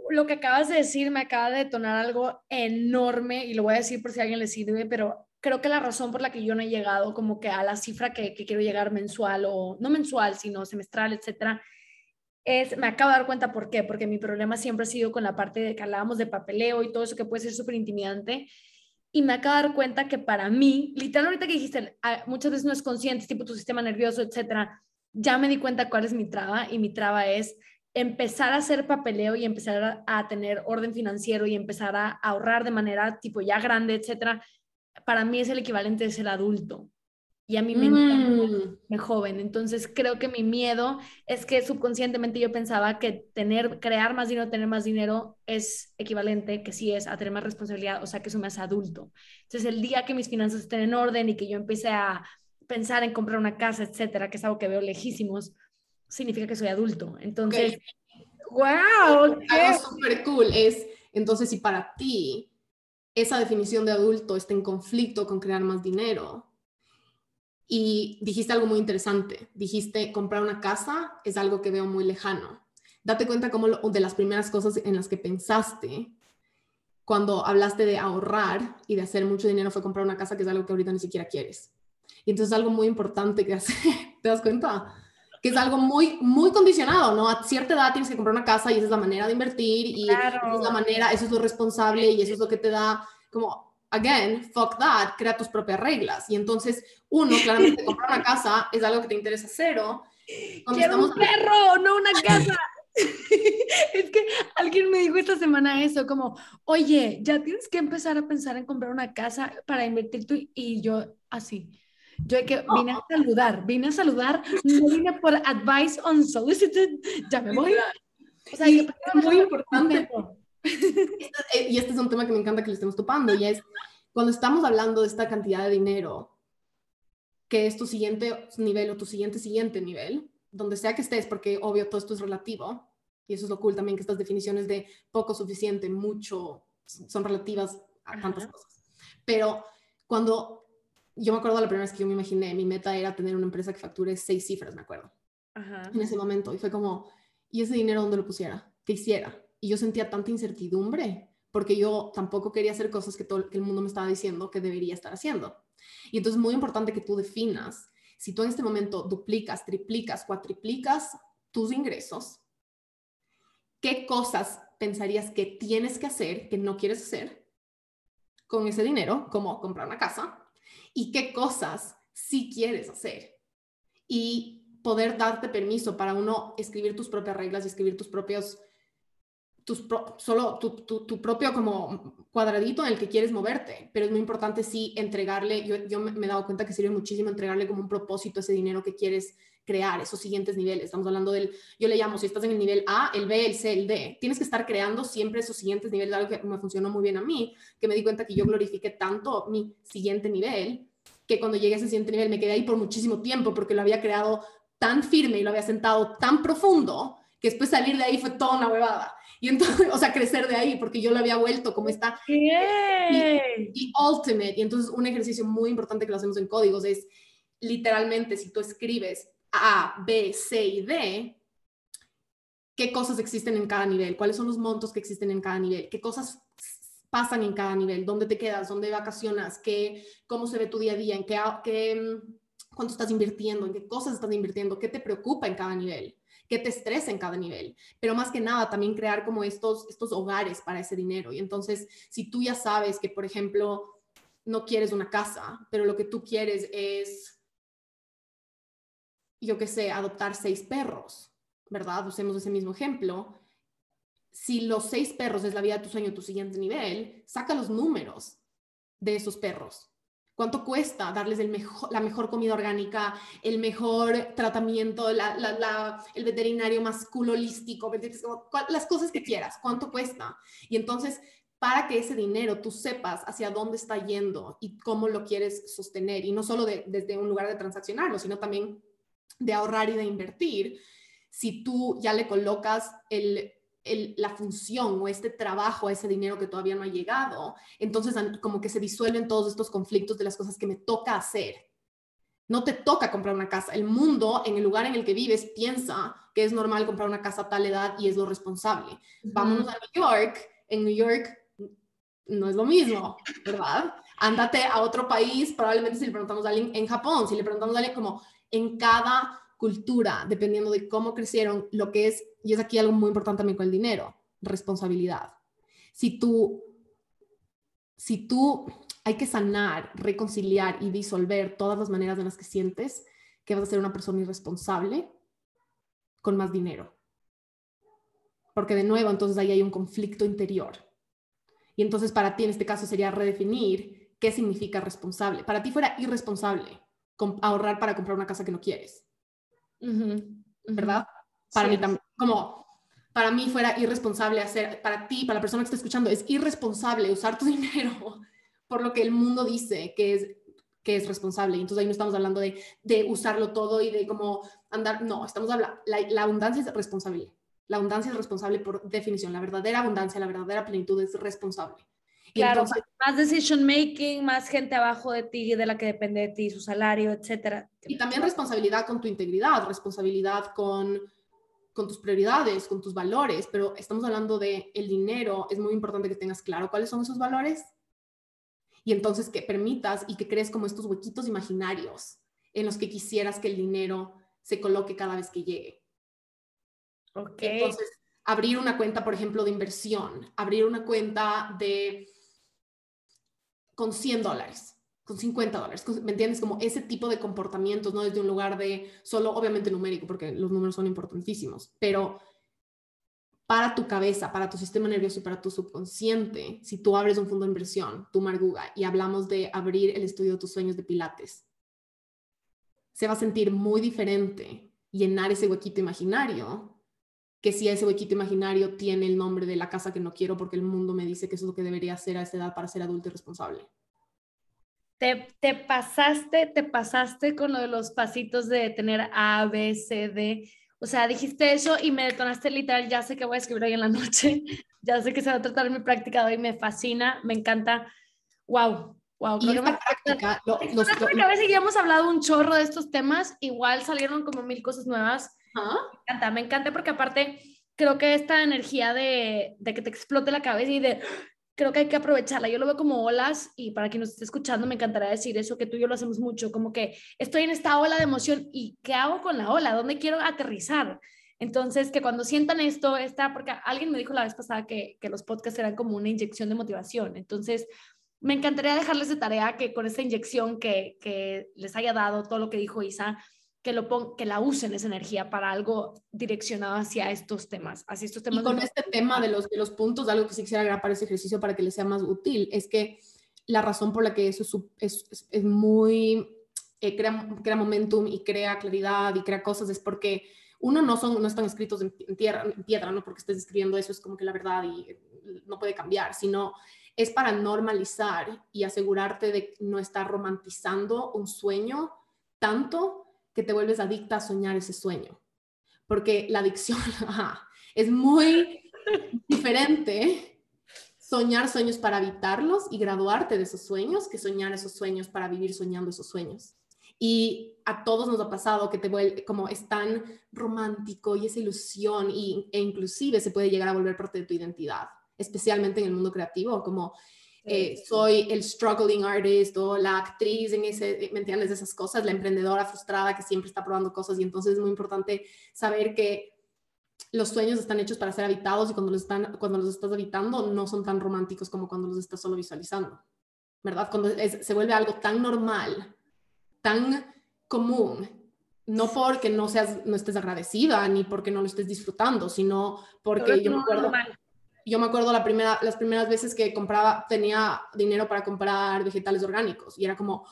Lo que acabas de decir me acaba de detonar algo enorme y lo voy a decir por si alguien le sirve, pero creo que la razón por la que yo no he llegado como que a la cifra que, quiero llegar mensual o no mensual, sino semestral, etcétera, es, me acabo de dar cuenta por qué, porque mi problema siempre ha sido con la parte de que hablábamos de papeleo y todo eso que puede ser súper intimidante. Y me acabo de dar cuenta que para mí, literal ahorita que dijiste, ah, muchas veces no es consciente, tipo tu sistema nervioso, etcétera, ya me di cuenta cuál es mi traba y mi traba es empezar a hacer papeleo y empezar a, a tener orden financiero y empezar a ahorrar de manera tipo ya grande, etcétera, para mí es el equivalente de ser adulto. Y a mí me mm. joven. Entonces creo que mi miedo es que subconscientemente yo pensaba que tener, crear más dinero, tener más dinero es equivalente, que sí es, a tener más responsabilidad, o sea que eso me hace adulto. Entonces el día que mis finanzas estén en orden y que yo empiece a pensar en comprar una casa, etcétera, que es algo que veo lejísimos, significa que soy adulto. Entonces, wow. Algo súper cool es, entonces si para ti esa definición de adulto está en conflicto con crear más dinero. Y dijiste algo muy interesante. Dijiste, comprar una casa es algo que veo muy lejano. Date cuenta como de las primeras cosas en las que pensaste cuando hablaste de ahorrar y de hacer mucho dinero fue comprar una casa, que es algo que ahorita ni siquiera quieres. Y entonces es algo muy importante que hacer, ¿te das cuenta? Que es algo muy, muy condicionado, ¿no? A cierta edad tienes que comprar una casa y esa es la manera de invertir y esa es la manera, eso es lo responsable y eso es lo que te da como, again, fuck that, crea tus propias reglas. Y entonces, uno, claramente comprar una casa es algo que te interesa cero. Quiero un perro, no una casa. es que alguien me dijo esta semana eso, como, oye, ya tienes que empezar a pensar en comprar una casa para invertir tú. Y yo, así. Yo que vine a saludar, vine a saludar, no vine por advice unsolicited, ya me voy. O sea, es muy importante. Eh, y este es un tema que me encanta que le estemos topando, y es cuando estamos hablando de esta cantidad de dinero, que es tu siguiente nivel o tu siguiente siguiente nivel, donde sea que estés, porque obvio todo esto es relativo, y eso es lo cool también, que estas definiciones de poco, suficiente, mucho, son relativas a tantas cosas. Pero cuando yo me acuerdo la primera vez que yo me imaginé, mi meta era tener una empresa que facture seis cifras, me acuerdo. En ese momento, y fue como, ¿y ese dinero dónde lo pusiera? ¿Qué hiciera? Y yo sentía tanta incertidumbre, porque yo tampoco quería hacer cosas que todo que el mundo me estaba diciendo que debería estar haciendo. Y entonces es muy importante que tú definas si tú en este momento duplicas, triplicas, cuatriplicas tus ingresos, ¿qué cosas pensarías que tienes que hacer, que no quieres hacer con ese dinero, como comprar una casa? ¿Y qué cosas sí quieres hacer? Y poder darte permiso para uno escribir tus propias reglas y escribir tus propios tus solo tu, tu, propio como cuadradito en el que quieres moverte, pero es muy importante sí entregarle, yo, yo me, he dado cuenta que sirve muchísimo entregarle como un propósito ese dinero que quieres crear, esos siguientes niveles. Estamos hablando del, yo le llamo, si estás en el nivel A, el B, el C, el D, tienes que estar creando siempre esos siguientes niveles, algo que me funcionó muy bien a mí, que me di cuenta que yo glorifiqué tanto mi siguiente nivel, que cuando llegué a ese siguiente nivel me quedé ahí por muchísimo tiempo porque lo había creado tan firme y lo había sentado tan profundo que después salir de ahí fue toda una huevada. Y entonces, o sea, crecer de ahí, porque yo lo había vuelto como está. Y, y, ultimate. Y entonces, un ejercicio muy importante que lo hacemos en códigos es literalmente, si tú escribes A, B, C y D, qué cosas existen en cada nivel, cuáles son los montos que existen en cada nivel, qué cosas pasan en cada nivel, dónde te quedas, dónde vacacionas, qué, cómo se ve tu día a día, en qué, qué, cuánto estás invirtiendo, en qué cosas estás invirtiendo, qué te preocupa en cada nivel qué te estresa en cada nivel, pero más que nada también crear como estos, estos hogares para ese dinero. Y entonces, si tú ya sabes que, por ejemplo, no quieres una casa, pero lo que tú quieres es, yo qué sé, adoptar seis perros, ¿verdad? Usemos ese mismo ejemplo. Si los seis perros es la vida de tu sueño, tu siguiente nivel, saca los números de esos perros ¿Cuánto cuesta darles el mejor, la mejor comida orgánica, el mejor tratamiento, el veterinario más cool holístico, las cosas que quieras? ¿Cuánto cuesta? Y entonces, para que ese dinero tú sepas hacia dónde está yendo y cómo lo quieres sostener, y no solo desde un lugar de transaccionarlo, sino también de ahorrar y de invertir, si tú ya le colocas el, la función o este trabajo, ese dinero que todavía no ha llegado, entonces como que se disuelven todos estos conflictos de las cosas que me toca hacer. No te toca comprar una casa. El mundo, en el lugar en el que vives, piensa que es normal comprar una casa a tal edad y es lo responsable. Vámonos a New York. En New York no es lo mismo, ¿verdad? Ándate a otro país, probablemente si le preguntamos a alguien en Japón, si le preguntamos a alguien como en cada cultura, dependiendo de cómo crecieron, lo que es, y es aquí algo muy importante también con el dinero, responsabilidad. Si tú, si tú hay que sanar, reconciliar y disolver todas las maneras en las que sientes que vas a ser una persona irresponsable con más dinero. Porque de nuevo, entonces ahí hay un conflicto interior. Y entonces para ti en este caso sería redefinir qué significa responsable. Para ti fuera irresponsable ahorrar para comprar una casa que no quieres ¿verdad? Para mí también, como para mí fuera irresponsable hacer, para ti, para la persona que está escuchando, es irresponsable usar tu dinero por lo que el mundo dice que es, que es responsable. Y entonces ahí no estamos hablando de, de usarlo todo y de cómo andar, no, estamos hablando, la, la abundancia es responsable. La abundancia es responsable por definición. La verdadera abundancia, la verdadera plenitud es responsable. Claro, más decision making, más gente abajo de ti, de la que depende de ti, su salario, etcétera. Y también responsabilidad con tu integridad, responsabilidad con, con tus prioridades, con tus valores, pero estamos hablando de el dinero, es muy importante que tengas claro cuáles son esos valores y entonces que permitas y que crees como estos huequitos imaginarios en los que quisieras que el dinero se coloque cada vez que llegue. Ok. Entonces, abrir una cuenta, por ejemplo, de inversión, abrir una cuenta de con 100 dólares, con 50 dólares, ¿me entiendes? Como ese tipo de comportamientos, no desde un lugar de solo, obviamente numérico, porque los números son importantísimos, pero para tu cabeza, para tu sistema nervioso y para tu subconsciente, si tú abres un fondo de inversión, tu Marguga, y hablamos de abrir el estudio de tus sueños de Pilates, se va a sentir muy diferente llenar ese huequito imaginario que si ese huequito imaginario tiene el nombre de la casa que no quiero porque el mundo me dice que eso es lo que debería hacer a esa edad para ser adulto y responsable. Te, te, pasaste, te pasaste con lo de los pasitos de tener A, B, C, D. O sea, dijiste eso y me detonaste literal, ya sé que voy a escribir hoy en la noche, ya sé que se va a tratar mi práctica de hoy, me fascina, me encanta. Wow, wow. Y esta práctica, lo, a veces ya hemos hablado un chorro de estos temas, igual salieron como mil cosas nuevas me encanta, me encanta porque aparte creo que esta energía de, que te explote la cabeza y de creo que hay que aprovecharla. Yo lo veo como olas y para quien nos esté escuchando me encantaría decir eso, que tú y yo lo hacemos mucho, como que estoy en esta ola de emoción y ¿qué hago con la ola? ¿Dónde quiero aterrizar? Entonces, que cuando sientan esto, está, porque alguien me dijo la vez pasada que, que los podcasts eran como una inyección de motivación. Entonces, me encantaría dejarles de tarea que con esta inyección que, que les haya dado todo lo que dijo Isa, que, lo que la usen esa energía para algo direccionado hacia estos temas, hacia estos temas. Y con este tema de los, de los puntos, algo que sí quisiera agregar para ese ejercicio para que les sea más útil, es que la razón por la que eso es, es, es muy, eh, crea, crea, momentum y crea claridad y crea cosas es porque uno no son no están escritos en, tierra, en piedra, no porque estés escribiendo eso es como que la verdad y eh, no puede cambiar, sino es para normalizar y asegurarte de no estar romantizando un sueño tanto que te vuelves adicta a soñar ese sueño. Porque la adicción es muy diferente soñar sueños para evitarlos y graduarte de esos sueños que soñar esos sueños para vivir soñando esos sueños. Y a todos nos ha pasado que te vuelve como es tan romántico y esa ilusión y, e inclusive se puede llegar a volver parte de tu identidad, especialmente en el mundo creativo, como eh, soy el struggling artist o la actriz en ese, ¿me entiendes? Esas cosas, la emprendedora frustrada que siempre está probando cosas y entonces es muy importante saber que los sueños están hechos para ser habitados y cuando los, están, cuando los estás habitando no son tan románticos como cuando los estás solo visualizando, ¿verdad? Cuando se vuelve algo tan normal, tan común, no porque no seas no estés agradecida ni porque no lo estés disfrutando, sino porque yo me acuerdo yo me acuerdo las primeras veces que compraba, tenía dinero para comprar vegetales orgánicos y era como,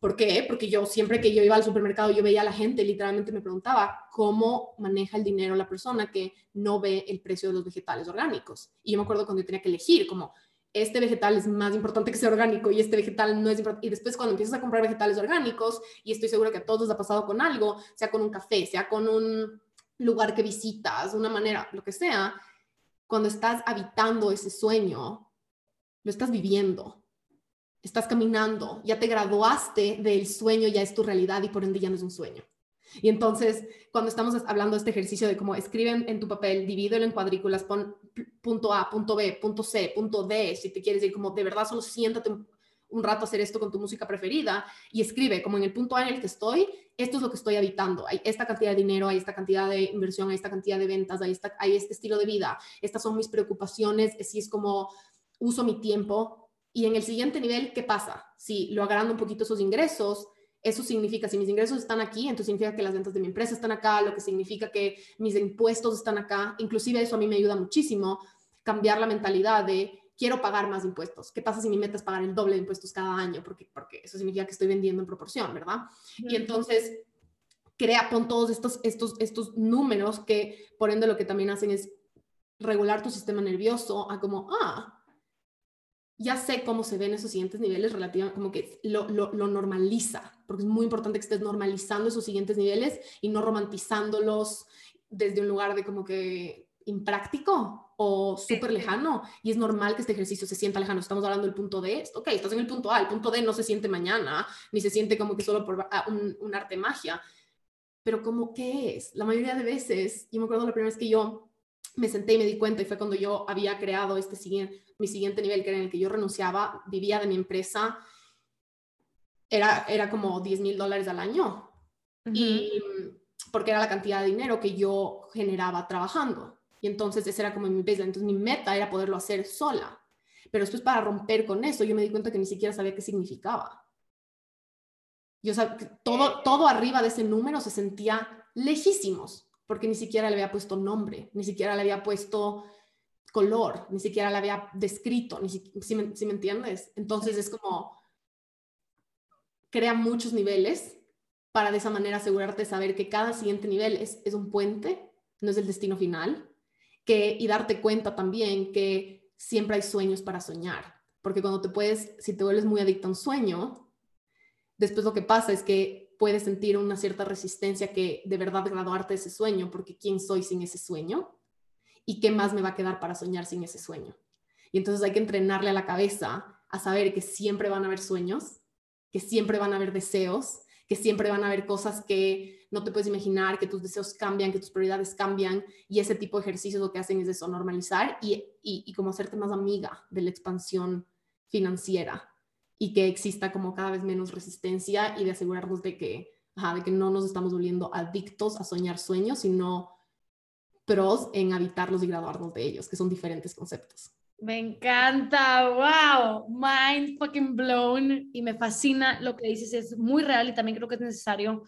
¿por qué? Porque yo siempre que yo iba al supermercado, yo veía a la gente, literalmente me preguntaba cómo maneja el dinero la persona que no ve el precio de los vegetales orgánicos. Y yo me acuerdo cuando yo tenía que elegir, como, este vegetal es más importante que sea orgánico y este vegetal no es importante. Y después cuando empiezas a comprar vegetales orgánicos, y estoy segura que a todos les ha pasado con algo, sea con un café, sea con un lugar que visitas, una manera, lo que sea, cuando estás habitando ese sueño, lo estás viviendo, estás caminando, ya te graduaste del sueño, ya es tu realidad y por ende ya no es un sueño. Y entonces, cuando estamos hablando de este ejercicio de cómo escriben en tu papel, divídelo en cuadrículas, pon punto A, punto B, punto C, punto D, si te quieres decir como de verdad solo siéntate un rato hacer esto con tu música preferida y escribe como en el punto A en el que estoy, esto es lo que estoy habitando, hay esta cantidad de dinero, hay esta cantidad de inversión, hay esta cantidad de ventas, hay, esta, hay este estilo de vida, estas son mis preocupaciones, si es como uso mi tiempo. Y en el siguiente nivel, ¿qué pasa? Si lo agrando un poquito esos ingresos, eso significa, si mis ingresos están aquí, entonces significa que las ventas de mi empresa están acá, lo que significa que mis impuestos están acá, inclusive eso a mí me ayuda muchísimo, cambiar la mentalidad de quiero pagar más impuestos. ¿Qué pasa si mi meta es pagar el doble de impuestos cada año? Porque, porque eso significa que estoy vendiendo en proporción, ¿verdad? Y entonces, crea, pon todos estos, estos, estos números que, por ende, lo que también hacen es regular tu sistema nervioso a como, ah, ya sé cómo se ven esos siguientes niveles relativamente, como que lo, lo, lo, normaliza, porque es muy importante que estés normalizando esos siguientes niveles y no romantizándolos desde un lugar de como que impráctico, o súper lejano y es normal que este ejercicio se sienta lejano. Estamos hablando del punto D, ok, estás en el punto A, el punto D no se siente mañana, ni se siente como que solo por ah, un, un arte magia, pero como qué es? La mayoría de veces, yo me acuerdo la primera vez que yo me senté y me di cuenta y fue cuando yo había creado este siguiente, mi siguiente nivel, que era en el que yo renunciaba, vivía de mi empresa, era, era como 10 mil dólares al año. Y porque era la cantidad de dinero que yo generaba trabajando. Y entonces ese era como mi baseline. Entonces mi meta era poderlo hacer sola. Pero después para romper con eso, yo me di cuenta que ni siquiera sabía qué significaba. Yo sabía, todo, todo arriba de ese número se sentía lejísimos, porque ni siquiera le había puesto nombre, ni siquiera le había puesto color, ni siquiera le había descrito, ni si, si, me, si me entiendes. Entonces es como, crea muchos niveles para de esa manera asegurarte de saber que cada siguiente nivel es, es un puente, no es el destino final, y darte cuenta también que siempre hay sueños para soñar, porque cuando te puedes, si te vuelves muy adicto a un sueño, después lo que pasa es que puedes sentir una cierta resistencia que de verdad graduarte de ese sueño, porque ¿quién soy sin ese sueño? ¿Y qué más me va a quedar para soñar sin ese sueño? Y entonces hay que entrenarle a la cabeza a saber que siempre van a haber sueños, que siempre van a haber deseos, que siempre van a haber cosas que no te puedes imaginar, que tus deseos cambian, que tus prioridades cambian, y ese tipo de ejercicios lo que hacen es eso, normalizar y, y, como hacerte más amiga de la expansión financiera y que exista como cada vez menos resistencia y de asegurarnos de que, de que no nos estamos volviendo adictos a soñar sueños, sino pros en habitarlos y graduarnos de ellos, que son diferentes conceptos. Me encanta, wow, mind fucking blown y me fascina lo que dices, es muy real y también creo que es necesario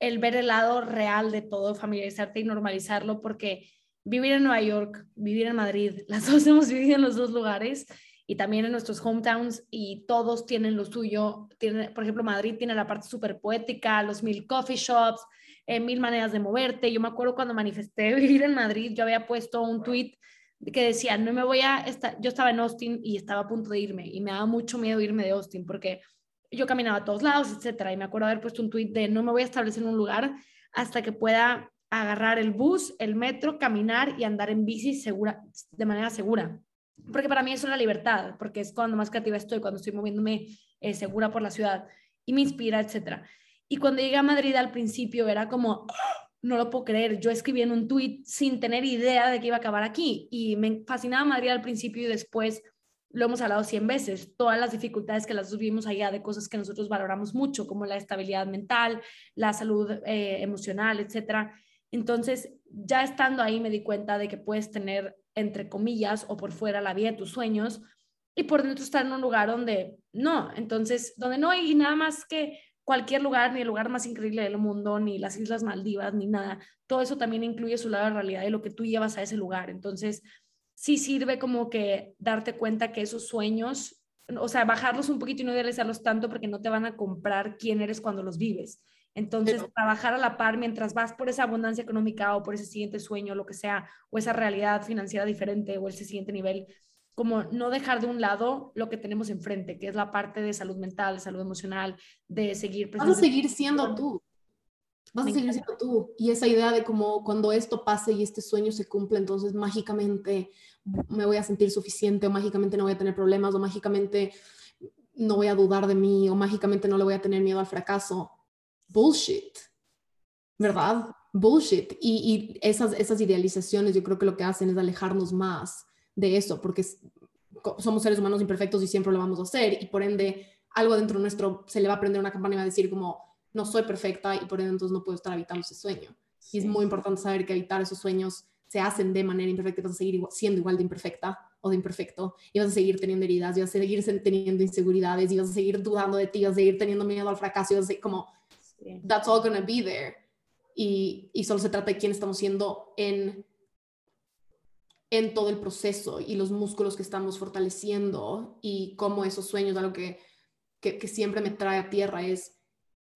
el ver el lado real de todo, familiarizarte y normalizarlo porque vivir en Nueva York, vivir en Madrid, las dos hemos vivido en los dos lugares y también en nuestros hometowns y todos tienen lo suyo. Tiene, por ejemplo, Madrid tiene la parte súper poética, los mil coffee shops, eh, mil maneras de moverte. Yo me acuerdo cuando manifesté vivir en Madrid, yo había puesto un tweet que decía, no me voy a estar, yo estaba en Austin y estaba a punto de irme y me daba mucho miedo irme de Austin porque yo caminaba a todos lados, etcétera, y me acuerdo haber puesto un tweet de no me voy a establecer en un lugar hasta que pueda agarrar el bus, el metro, caminar y andar en bici segura, de manera segura. Porque para mí eso es la libertad, porque es cuando más creativa estoy, cuando estoy moviéndome eh, segura por la ciudad y me inspira, etcétera. Y cuando llegué a Madrid al principio era como, no lo puedo creer. Yo escribí en un tweet sin tener idea de que iba a acabar aquí y me fascinaba Madrid al principio y después lo hemos hablado 100 veces, todas las dificultades que las vivimos allá de cosas que nosotros valoramos mucho, como la estabilidad mental, la salud eh, emocional, etcétera. Entonces, ya estando ahí me di cuenta de que puedes tener, entre comillas, o por fuera la vida de tus sueños y por dentro estar en un lugar donde no, entonces, donde no hay nada más que cualquier lugar, ni el lugar más increíble del mundo, ni las Islas Maldivas, ni nada. Todo eso también incluye su lado de realidad y lo que tú llevas a ese lugar. Entonces, sí sirve como que darte cuenta que esos sueños, o sea, bajarlos un poquito y no idealizarlos tanto porque no te van a comprar quién eres cuando los vives. Entonces, trabajar a la par mientras vas por esa abundancia económica o por ese siguiente sueño, lo que sea, o esa realidad financiera diferente o ese siguiente nivel, como no dejar de un lado lo que tenemos enfrente, que es la parte de salud mental, salud emocional, de seguir... Vas a seguir siendo tú. Vas a seguir siendo tú. Y esa idea de como cuando esto pase y este sueño se cumple, entonces mágicamente me voy a sentir suficiente o mágicamente no voy a tener problemas o mágicamente no voy a dudar de mí o mágicamente no le voy a tener miedo al fracaso. Bullshit. ¿Verdad? Bullshit. Y, y esas, esas idealizaciones yo creo que lo que hacen es alejarnos más de eso, porque somos seres humanos imperfectos y siempre lo vamos a hacer, y por ende algo dentro nuestro se le va a prender una campana y va a decir como, no soy perfecta y por ende entonces no puedo estar habitando ese sueño. Y es muy importante saber que habitar esos sueños se hacen de manera imperfecta vas a seguir siendo igual de imperfecta o de imperfecto y vas a seguir teniendo heridas y vas a seguir teniendo inseguridades y vas a seguir dudando de ti, vas a seguir teniendo miedo al fracaso y vas a seguir como, that's all gonna be there. Y, y solo se trata de quién estamos siendo en en todo el proceso y los músculos que estamos fortaleciendo y cómo esos sueños, algo que, que, siempre me trae a tierra es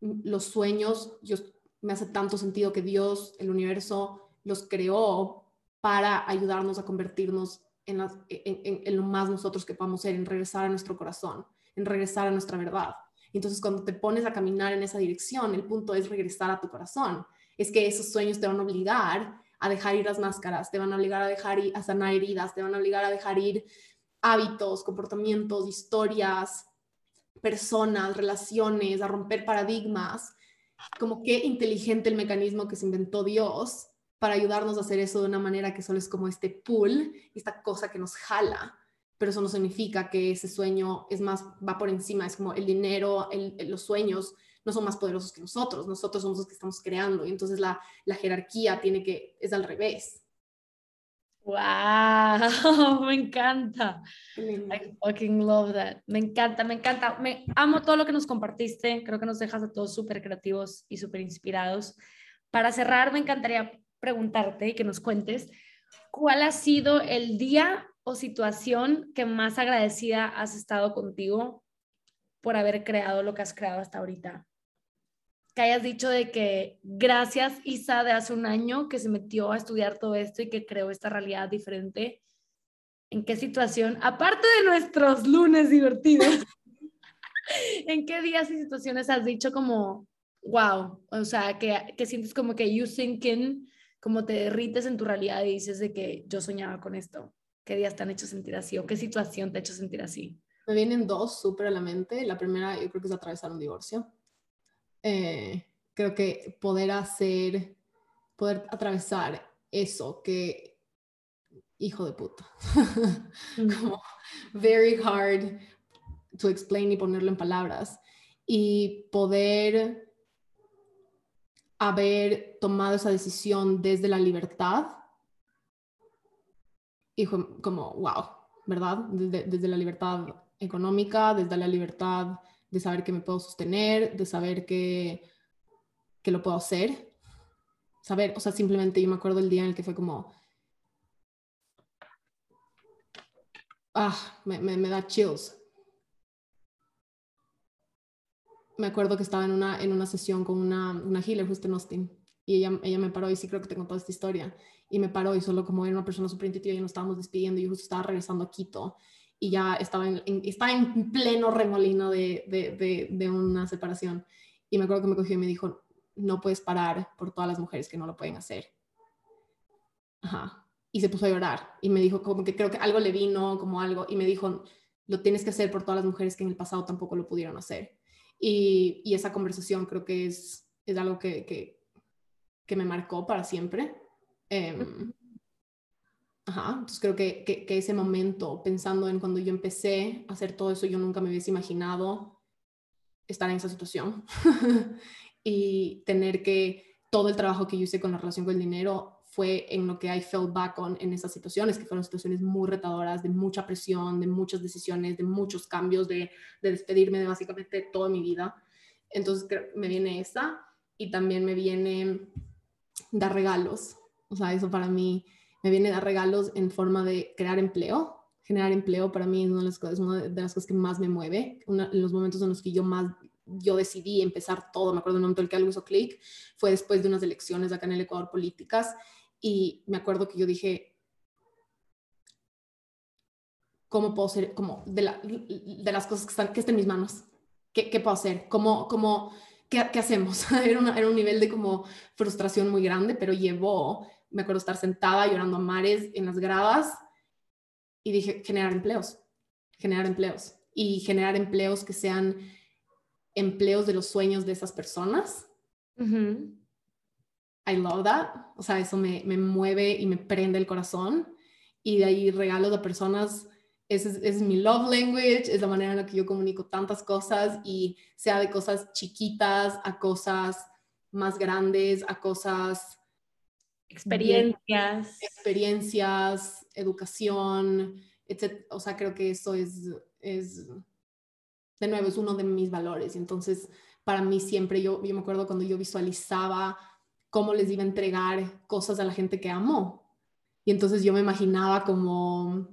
los sueños, yo, me hace tanto sentido que Dios, el universo, los creó para ayudarnos a convertirnos en, en, en, lo más nosotros que podamos ser, en regresar a nuestro corazón, en regresar a nuestra verdad. Entonces, cuando te pones a caminar en esa dirección, el punto es regresar a tu corazón. Es que esos sueños te van a obligar a dejar ir las máscaras, te van a obligar a dejar ir, a sanar heridas, te van a obligar a dejar ir hábitos, comportamientos, historias, personas, relaciones, a romper paradigmas. Como qué inteligente el mecanismo que se inventó Dios para ayudarnos a hacer eso de una manera que solo es como este pull, esta cosa que nos jala, pero eso no significa que ese sueño es más, va por encima, es como el dinero, los sueños no son más poderosos que nosotros, nosotros somos los que estamos creando y entonces la, la jerarquía tiene que, es al revés. Wow, me encanta. I fucking love that. Me encanta, me encanta. Me amo todo lo que nos compartiste. Creo que nos dejas a todos súper creativos y súper inspirados. Para cerrar, me encantaría preguntarte y que nos cuentes cuál ha sido el día o situación que más agradecida has estado contigo por haber creado lo que has creado hasta ahorita que hayas dicho de que gracias Isa de hace un año que se metió a estudiar todo esto y que creó esta realidad diferente. ¿En qué situación, aparte de nuestros lunes divertidos, en qué días y situaciones has dicho como, wow, o sea, que, que sientes como que you thinking, como te derrites en tu realidad y dices de que yo soñaba con esto? ¿Qué días te han hecho sentir así o qué situación te ha hecho sentir así? Me vienen dos súper a la mente. La primera yo creo que es atravesar un divorcio eh, creo que poder hacer, poder atravesar eso que, hijo de puta, como very hard to explain y ponerlo en palabras, y poder haber tomado esa decisión desde la libertad, y como, wow, ¿verdad? Desde, desde la libertad económica, desde la libertad de saber que me puedo sostener, de saber que, que lo puedo hacer. Saber, o sea, simplemente yo me acuerdo el día en el que fue como, ah, me, me, da chills. Me acuerdo que estaba en una, en una sesión con una, una healer justo en Austin y ella, ella me paró y sí creo que te contó esta historia y me paró y solo como era una persona súper intuitiva y nos estábamos despidiendo y yo justo estaba regresando a Quito y ya estaba en, estaba en pleno remolino de, de, una separación. Y me acuerdo que me cogió y me dijo, no puedes parar por todas las mujeres que no lo pueden hacer. Ajá. Y se puso a llorar y me dijo como que creo que algo le vino, como algo, y me dijo, lo tienes que hacer por todas las mujeres que en el pasado tampoco lo pudieron hacer. Y, y esa conversación creo que es, es algo que, que, me marcó para siempre. Eh, Ajá, entonces creo que, que, ese momento, pensando en cuando yo empecé a hacer todo eso, yo nunca me hubiese imaginado estar en esa situación y tener que todo el trabajo que yo hice con la relación con el dinero fue en lo que I fell back on en esas situaciones, que fueron situaciones muy retadoras, de mucha presión, de muchas decisiones, de muchos cambios, de, de despedirme de básicamente toda mi vida. Entonces me viene esa y también me viene dar regalos. O sea, eso para mí me viene a dar regalos en forma de crear empleo. Generar empleo para mí es una de las cosas, que más me mueve. en los momentos en los que yo más yo decidí empezar todo, me acuerdo un momento en el que algo hizo clic, fue después de unas elecciones acá en el Ecuador políticas y me acuerdo que yo dije, ¿cómo puedo ser, como de las cosas que están, que están en mis manos? ¿Qué, qué puedo hacer? ¿Cómo, cómo, qué, qué hacemos? era, era un nivel de como frustración muy grande, pero llevó me acuerdo estar sentada llorando a mares en las gradas y dije, generar empleos, generar empleos y generar empleos que sean empleos de los sueños de esas personas. I love that. O sea, eso me, me, mueve y me prende el corazón. Y de ahí regalos a personas. Ese es, es, mi love language, es la manera en la que yo comunico tantas cosas y sea de cosas chiquitas a cosas más grandes, a cosas experiencias. Experiencias, educación, etc. O sea, creo que eso es, es, de nuevo, es uno de mis valores. Entonces, para mí siempre, yo, yo me acuerdo cuando yo visualizaba cómo les iba a entregar cosas a la gente que amo. Y entonces yo me imaginaba como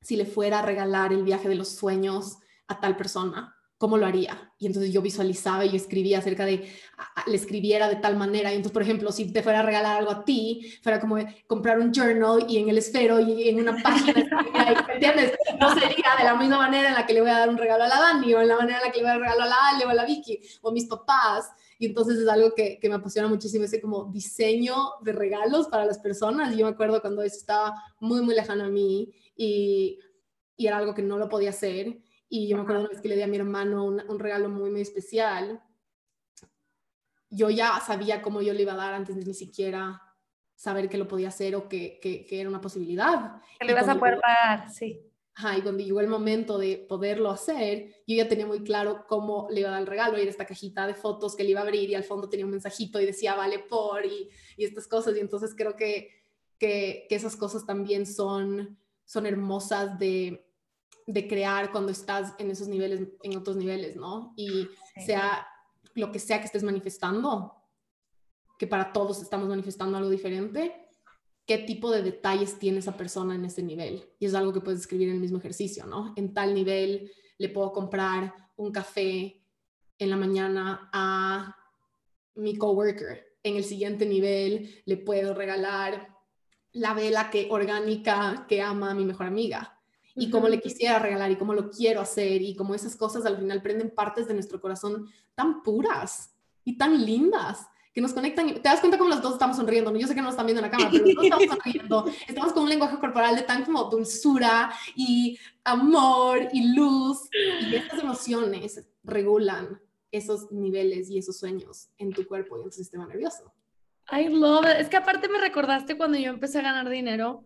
si le fuera a regalar el viaje de los sueños a tal persona ¿cómo lo haría? Y entonces yo visualizaba y escribía acerca de, le escribiera de tal manera. Y entonces, por ejemplo, si te fuera a regalar algo a ti, fuera como comprar un journal y en el esfero y en una página, ¿entiendes? No sería de la misma manera en la que le voy a dar un regalo a la Dani o en la manera en la que le voy a dar un regalo a la Ale o a la Vicky o a mis papás. y entonces es algo que, que me apasiona muchísimo, ese como diseño de regalos para las personas. Yo me acuerdo cuando eso estaba muy, muy lejano a mí y, y era algo que no lo podía hacer. Y yo me acuerdo una vez que le di a mi hermano un, un regalo muy, muy especial. Yo ya sabía cómo yo le iba a dar antes de ni siquiera saber que lo podía hacer o que, que, que era una posibilidad. Que le ibas a poder pagar, sí. Ajá, y cuando llegó el momento de poderlo hacer, yo ya tenía muy claro cómo le iba a dar el regalo, y era esta cajita de fotos que le iba a abrir y al fondo tenía un mensajito y decía vale por y, y estas cosas. Y entonces creo que, que, que, esas cosas también son, son hermosas de, de crear cuando estás en esos niveles, en otros niveles, ¿no? Y sí. sea lo que sea que estés manifestando, que para todos estamos manifestando algo diferente, qué tipo de detalles tiene esa persona en ese nivel. Y es algo que puedes escribir en el mismo ejercicio, ¿no? En tal nivel le puedo comprar un café en la mañana a mi coworker. En el siguiente nivel le puedo regalar la vela que orgánica que ama a mi mejor amiga. Y cómo le quisiera regalar y cómo lo quiero hacer y cómo esas cosas al final prenden partes de nuestro corazón tan puras y tan lindas que nos conectan. Te das cuenta como los dos estamos sonriendo. Yo sé que no nos están viendo en la cámara, pero los dos estamos sonriendo. Estamos con un lenguaje corporal de tan como dulzura y amor y luz. Y estas emociones regulan esos niveles y esos sueños en tu cuerpo y en tu sistema nervioso. I love it. Es que aparte me recordaste cuando yo empecé a ganar dinero,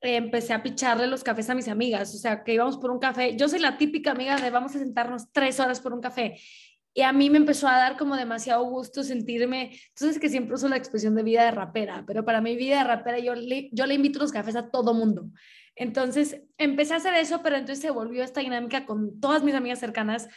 empecé a picharle los cafés a mis amigas, o sea, que íbamos por un café. Yo soy la típica amiga de vamos a sentarnos tres horas por un café y a mí me empezó a dar como demasiado gusto sentirme, entonces que siempre uso la expresión de vida de rapera, pero para mi vida de rapera yo le, yo le invito los cafés a todo mundo. Entonces empecé a hacer eso, pero entonces se volvió esta dinámica con todas mis amigas cercanas,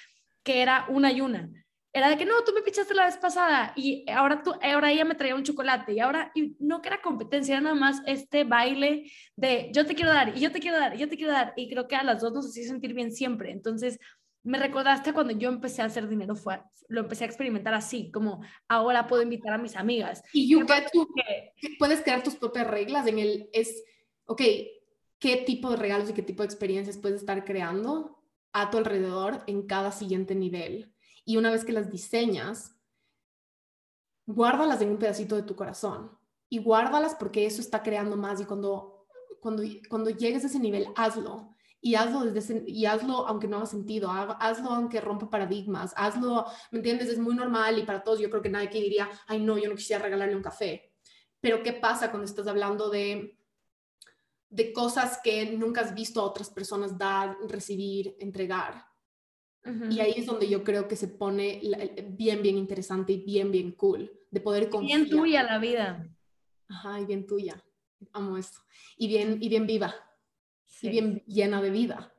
que era una y una. Era de que no, tú me pichaste la vez pasada y ahora, tú, ahora ella me traía un chocolate y ahora y no que era competencia, era nada más este baile de yo te quiero dar y yo te quiero dar y yo te quiero dar y creo que a las dos nos hacía sentir bien siempre. Entonces, me recordaste cuando yo empecé a hacer dinero, fue, lo empecé a experimentar así, como ahora puedo invitar a mis amigas. Y you get to, puedes crear tus propias reglas en el, es, ok, ¿qué tipo de regalos y qué tipo de experiencias puedes estar creando a tu alrededor en cada siguiente nivel? Y una vez que las diseñas, guárdalas en un pedacito de tu corazón y guárdalas porque eso está creando más y cuando, cuando, cuando llegues a ese nivel, hazlo y hazlo, desde y hazlo aunque no haga sentido, hazlo aunque rompa paradigmas, hazlo, ¿me entiendes? Es muy normal y para todos yo creo que nadie que diría, ay no, yo no quisiera regalarle un café. Pero ¿qué pasa cuando estás hablando de, de cosas que nunca has visto a otras personas dar, recibir, entregar? Uh -huh. Y ahí es donde yo creo que se pone bien, bien interesante y bien, bien cool, de poder confiar. Bien tuya la vida. Ajá, y bien tuya. Amo esto. Y bien, y bien viva sí. y bien llena de vida.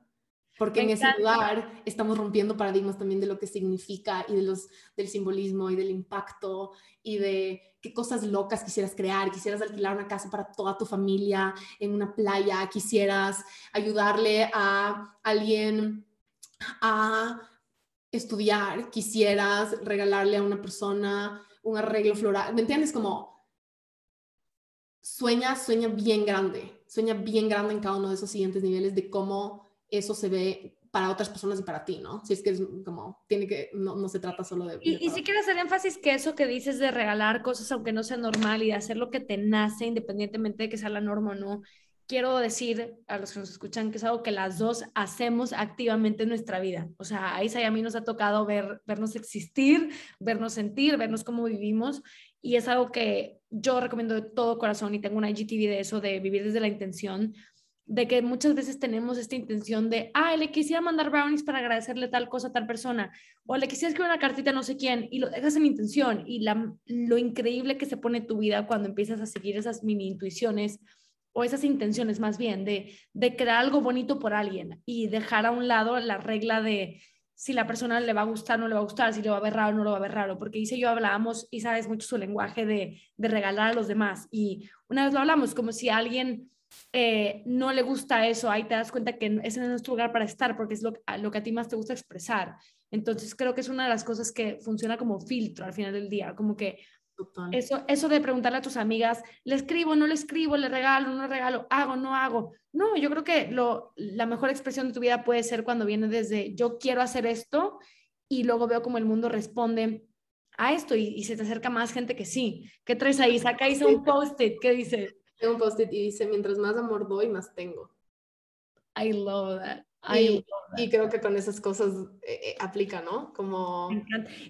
Porque Me en encanta. ese lugar estamos rompiendo paradigmas también de lo que significa y de los, del simbolismo y del impacto y de qué cosas locas quisieras crear. Quisieras alquilar una casa para toda tu familia en una playa, quisieras ayudarle a alguien a estudiar, quisieras regalarle a una persona un arreglo floral. ¿Me entiendes? Como sueña, sueña bien grande sueña bien grande en cada uno de esos siguientes niveles de cómo eso se ve para otras personas y para ti, ¿no? Si es que es como, tiene que, no, no se trata solo de... Y, y sí quiero hacer énfasis que eso que dices de regalar cosas aunque no sea normal y de hacer lo que te nace independientemente de que sea la norma o no, quiero decir a los que nos escuchan que es algo que las dos hacemos activamente en nuestra vida. O sea, a Isa y a mí nos ha tocado ver, vernos existir, vernos sentir, vernos cómo vivimos y es algo que yo recomiendo de todo corazón y tengo una IGTV de eso, de vivir desde la intención, de que muchas veces tenemos esta intención de, ah, le quisiera mandar brownies para agradecerle tal cosa a tal persona, o le quisiera escribir una cartita a no sé quién, y lo dejas en intención, y la, lo increíble que se pone tu vida cuando empiezas a seguir esas mini intuiciones o esas intenciones más bien de, de crear algo bonito por alguien y dejar a un lado la regla de si la persona le va a gustar o no le va a gustar, si le va a ver raro o no lo va a ver raro, porque dice yo hablábamos y sabes mucho su lenguaje de, de regalar a los demás y una vez lo hablamos como si a alguien eh, no le gusta eso, ahí te das cuenta que ese no es nuestro lugar para estar porque es lo que a ti más te gusta expresar. Entonces creo que es una de las cosas que funciona como filtro al final del día, como que eso, eso de preguntarle a tus amigas, ¿le escribo, no le escribo, le regalo, no le regalo, hago, no hago? No, yo creo que lo, la mejor expresión de tu vida puede ser cuando viene desde yo quiero hacer esto y luego veo como el mundo responde a esto y, se te acerca más gente que sí. ¿Qué traes ahí? Saca hizo un post-it. ¿Qué dice? Tengo un post-it y dice, mientras más amor doy, más tengo. I love that. Y, y, creo que con esas cosas eh, eh, aplica, ¿no? Como...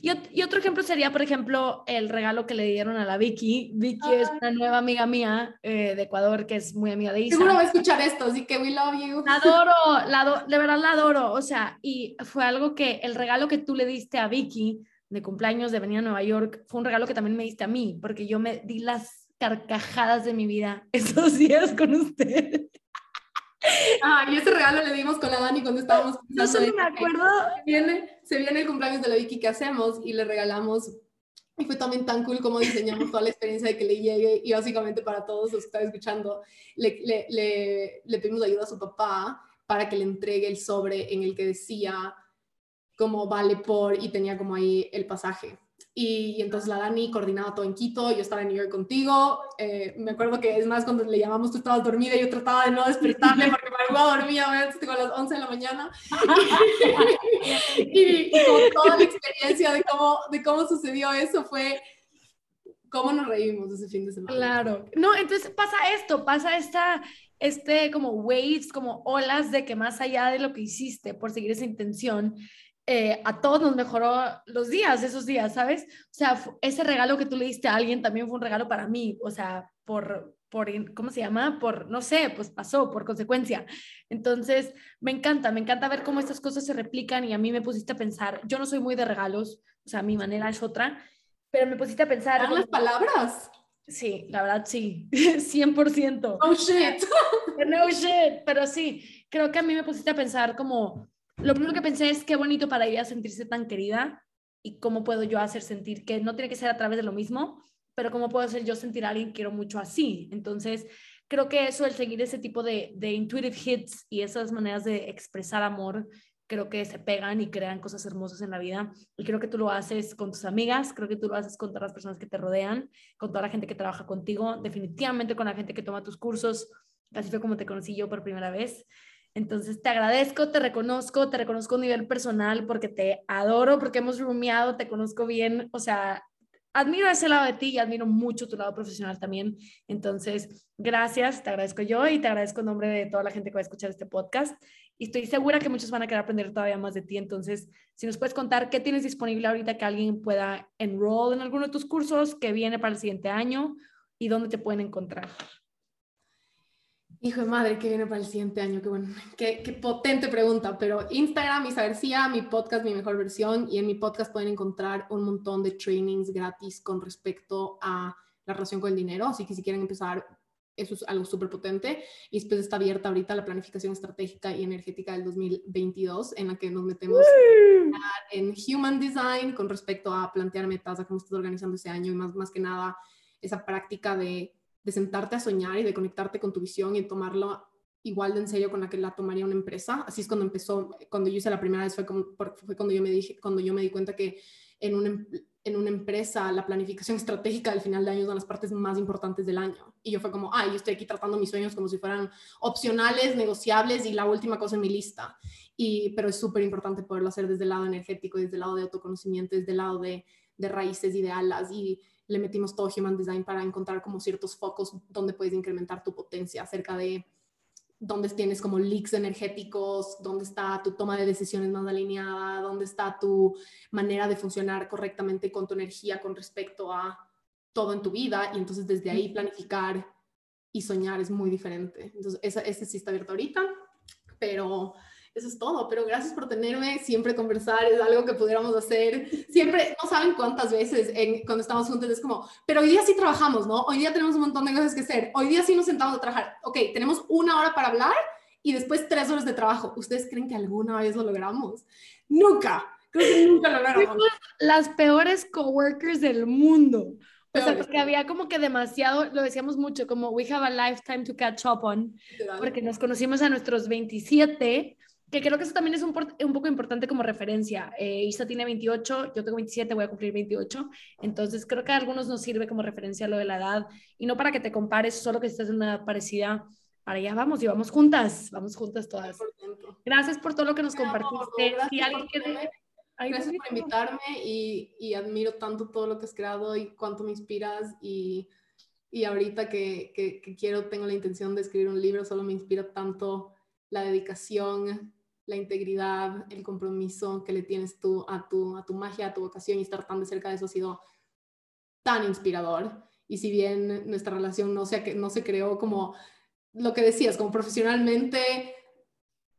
Y, y, otro ejemplo sería, por ejemplo, el regalo que le dieron a la Vicky. Vicky es una nueva amiga mía eh, de Ecuador que es muy amiga de Isa. Seguro va a escuchar esto, así que we love you. La adoro, la de verdad la adoro. O sea, y fue algo que el regalo que tú le diste a Vicky de cumpleaños de venir a Nueva York fue un regalo que también me diste a mí, porque yo me di las carcajadas de mi vida esos días con usted. Ah, y ese regalo le dimos con la Dani cuando estábamos. No solo me acuerdo. Se viene, se viene el cumpleaños de la Vicky que hacemos y le regalamos. Y fue también tan cool como diseñamos toda la experiencia de que le llegue. Y básicamente para todos los que están escuchando, le, le, le, le pedimos ayuda a su papá para que le entregue el sobre en el que decía como vale por y tenía como ahí el pasaje. Y, entonces la Dani coordinaba todo en Quito, yo estaba en New York contigo, eh, me acuerdo que es más cuando le llamamos tú estabas dormida y yo trataba de no despertarle porque me a dormía obviamente a las 11 de la mañana y, con toda la experiencia de cómo, de cómo sucedió eso fue cómo nos reímos ese fin de semana. Claro, no, entonces pasa esto, pasa esta, este como waves, como olas de que más allá de lo que hiciste por seguir esa intención, eh, a todos nos mejoró los días, esos días, ¿sabes? O sea, ese regalo que tú le diste a alguien también fue un regalo para mí, o sea, por, por, ¿cómo se llama? Por, no sé, pues pasó, por consecuencia. Entonces, me encanta, me encanta ver cómo estas cosas se replican y a mí me pusiste a pensar, yo no soy muy de regalos, o sea, mi manera es otra, pero me pusiste a pensar... las palabras? Sí, la verdad sí, 100%. No shit. No shit, pero sí, creo que a mí me pusiste a pensar como lo primero que pensé es qué bonito para ella sentirse tan querida y cómo puedo yo hacer sentir que no tiene que ser a través de lo mismo, pero cómo puedo hacer yo sentir a alguien que quiero mucho así. Entonces, creo que eso, el seguir ese tipo de, de intuitive hits y esas maneras de expresar amor, creo que se pegan y crean cosas hermosas en la vida. Y creo que tú lo haces con tus amigas, creo que tú lo haces con todas las personas que te rodean, con toda la gente que trabaja contigo, definitivamente con la gente que toma tus cursos. Así fue como te conocí yo por primera vez. Entonces te agradezco, te reconozco, te reconozco a nivel personal porque te adoro, porque hemos rumiado, te conozco bien, o sea, admiro ese lado de ti y admiro mucho tu lado profesional también. Entonces, gracias, te agradezco yo y te agradezco en nombre de toda la gente que va a escuchar este podcast. Y estoy segura que muchos van a querer aprender todavía más de ti. Entonces, si nos puedes contar qué tienes disponible ahorita que alguien pueda enroll en alguno de tus cursos, que viene para el siguiente año y dónde te pueden encontrar. Hijo de madre, ¿qué viene para el siguiente año? Qué bueno, qué, qué, potente pregunta. Pero Instagram, Isa García, mi podcast, mi mejor versión. Y en mi podcast pueden encontrar un montón de trainings gratis con respecto a la relación con el dinero. Así que si quieren empezar, eso es algo súper potente. Y después está abierta ahorita la planificación estratégica y energética del 2022, en la que nos metemos en human design con respecto a plantear metas, a cómo estás organizando ese año y más, más que nada esa práctica de de sentarte a soñar y de conectarte con tu visión y tomarlo igual de en serio con la que la tomaría una empresa. Así es cuando empezó, cuando yo hice la primera vez fue, como, fue cuando, yo me dije, cuando yo me di cuenta que en una, em, en una empresa la planificación estratégica del final de año son las partes más importantes del año. Y yo fue como, ay, yo estoy aquí tratando mis sueños como si fueran opcionales, negociables y la última cosa en mi lista. Y, pero es súper importante poderlo hacer desde el lado energético, desde el lado de autoconocimiento, desde el lado de, de raíces y de alas. Y le metimos todo Human Design para encontrar como ciertos focos donde puedes incrementar tu potencia acerca de dónde tienes como leaks energéticos, dónde está tu toma de decisiones más alineada, dónde está tu manera de funcionar correctamente con tu energía con respecto a todo en tu vida y entonces desde ahí planificar y soñar es muy diferente. Entonces, ese sí está abierto ahorita, pero eso es todo, pero gracias por tenerme, siempre conversar es algo que pudiéramos hacer, siempre, no saben cuántas veces cuando estamos juntos es como, pero hoy día sí trabajamos, ¿no? Hoy día tenemos un montón de cosas que hacer, hoy día sí nos sentamos a trabajar, ok, tenemos una hora para hablar y después tres horas de trabajo, ¿ustedes creen que alguna vez lo logramos? Nunca, creo que nunca lo logramos. Las peores coworkers del mundo. O sea, porque había como que demasiado, lo decíamos mucho, como we have a lifetime to catch up on, porque nos conocimos a nuestros 27, que creo que eso también es un, un poco importante como referencia. Eh, Isa tiene 28, yo tengo 27, voy a cumplir 28, entonces creo que a algunos nos sirve como referencia lo de la edad y no para que te compares, solo que estás en una edad parecida, para allá vamos y vamos juntas, vamos juntas todas. Gracias por todo lo que nos compartiste. Si alguien quiere Gracias por invitarme y, y, admiro tanto todo lo que has creado y cuánto me inspiras y, y ahorita que, que, que, quiero, tengo la intención de escribir un libro, solo me inspira tanto la dedicación, la integridad, el compromiso que le tienes tú a tu, a tu magia, a tu vocación y estar tan de cerca de eso ha sido tan inspirador. Y si bien nuestra relación no se, no se creó como lo que decías, como profesionalmente,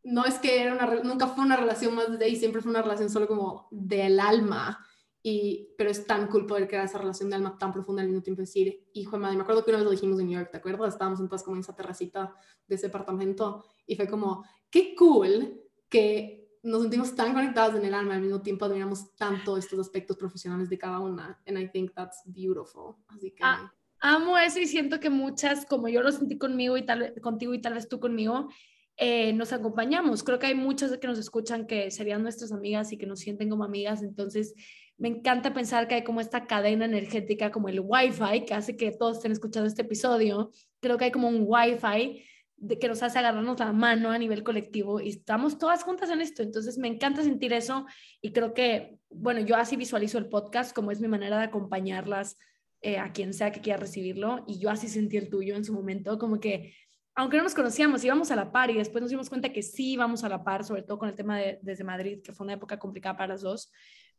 no es que era nunca fue una relación más de ahí, siempre fue una relación solo como del alma. Y, pero es tan cool poder crear esa relación de alma tan profunda al mismo tiempo decir, hijo de madre, me acuerdo que una vez lo dijimos en New York, ¿te acuerdas? Estábamos entonces como en esa terracita de ese apartamento y fue como, qué cool que nos sentimos tan conectados en el alma, al mismo tiempo admiramos tanto estos aspectos profesionales de cada una. And I think that's beautiful. Así que... Ah, amo eso y siento que muchas, como yo lo sentí conmigo y tal, contigo y tal vez tú conmigo, eh, nos acompañamos. Creo que hay muchas que nos escuchan que serían nuestras amigas y que nos sienten como amigas. Entonces, me encanta pensar que hay como esta cadena energética, como el Wi-Fi, que hace que todos estén escuchando este episodio. Creo que hay como un Wi-Fi de que nos hace agarrarnos la mano a nivel colectivo y estamos todas juntas en esto. Entonces me encanta sentir eso y creo que, bueno, yo así visualizo el podcast como es mi manera de acompañarlas eh, a quien sea que quiera recibirlo y yo así sentí el tuyo en su momento, como que aunque no nos conocíamos, íbamos a la par y después nos dimos cuenta que sí íbamos a la par, sobre todo con el tema de desde Madrid, que fue una época complicada para las dos.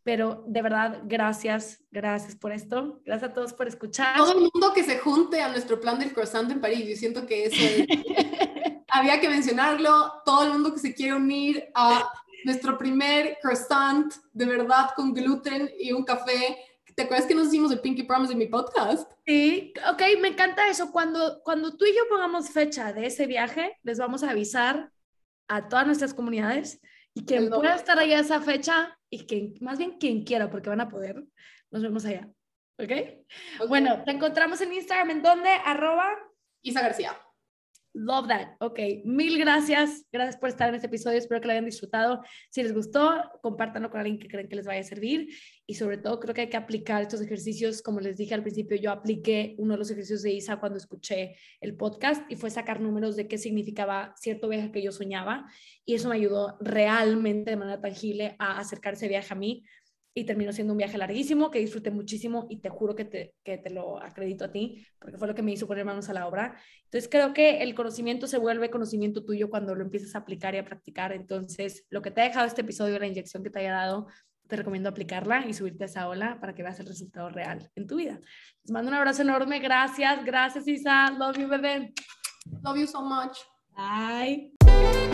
Pero de verdad, gracias, gracias por esto. Gracias a todos por escuchar. Todo el mundo que se junte a nuestro plan del croissant en París. Yo siento que eso es, había que mencionarlo. Todo el mundo que se quiere unir a nuestro primer croissant de verdad con gluten y un café. ¿Te acuerdas que nos hicimos el Pinky Promise en mi podcast? Sí, ok, me encanta eso. Cuando, cuando tú y yo pongamos fecha de ese viaje, les vamos a avisar a todas nuestras comunidades y quien pueda estar allá a esa fecha, y que más bien quien quiera, porque van a poder, nos vemos allá. ¿Ok? Bueno, te encontramos en Instagram, ¿en dónde? Arroba. Isa García. Love that. Ok, mil gracias. Gracias por estar en este episodio. Espero que lo hayan disfrutado. Si les gustó, compártanlo con alguien que creen que les vaya a servir. Y sobre todo, creo que hay que aplicar estos ejercicios. Como les dije al principio, yo apliqué uno de los ejercicios de Isa cuando escuché el podcast y fue sacar números de qué significaba cierto viaje que yo soñaba. Y eso me ayudó realmente de manera tangible a acercarse viaje a mí y terminó siendo un viaje larguísimo que disfruté muchísimo y te juro que te, que te lo acredito a ti porque fue lo que me hizo poner manos a la obra. Entonces creo que el conocimiento se vuelve conocimiento tuyo cuando lo empiezas a aplicar y a practicar. Entonces lo que te ha dejado este episodio, la inyección que te haya dado, te recomiendo aplicarla y subirte a esa ola para que veas el resultado real en tu vida. Les mando un abrazo enorme. Gracias, gracias Isa. Love you, bebé. Love you so much. Bye.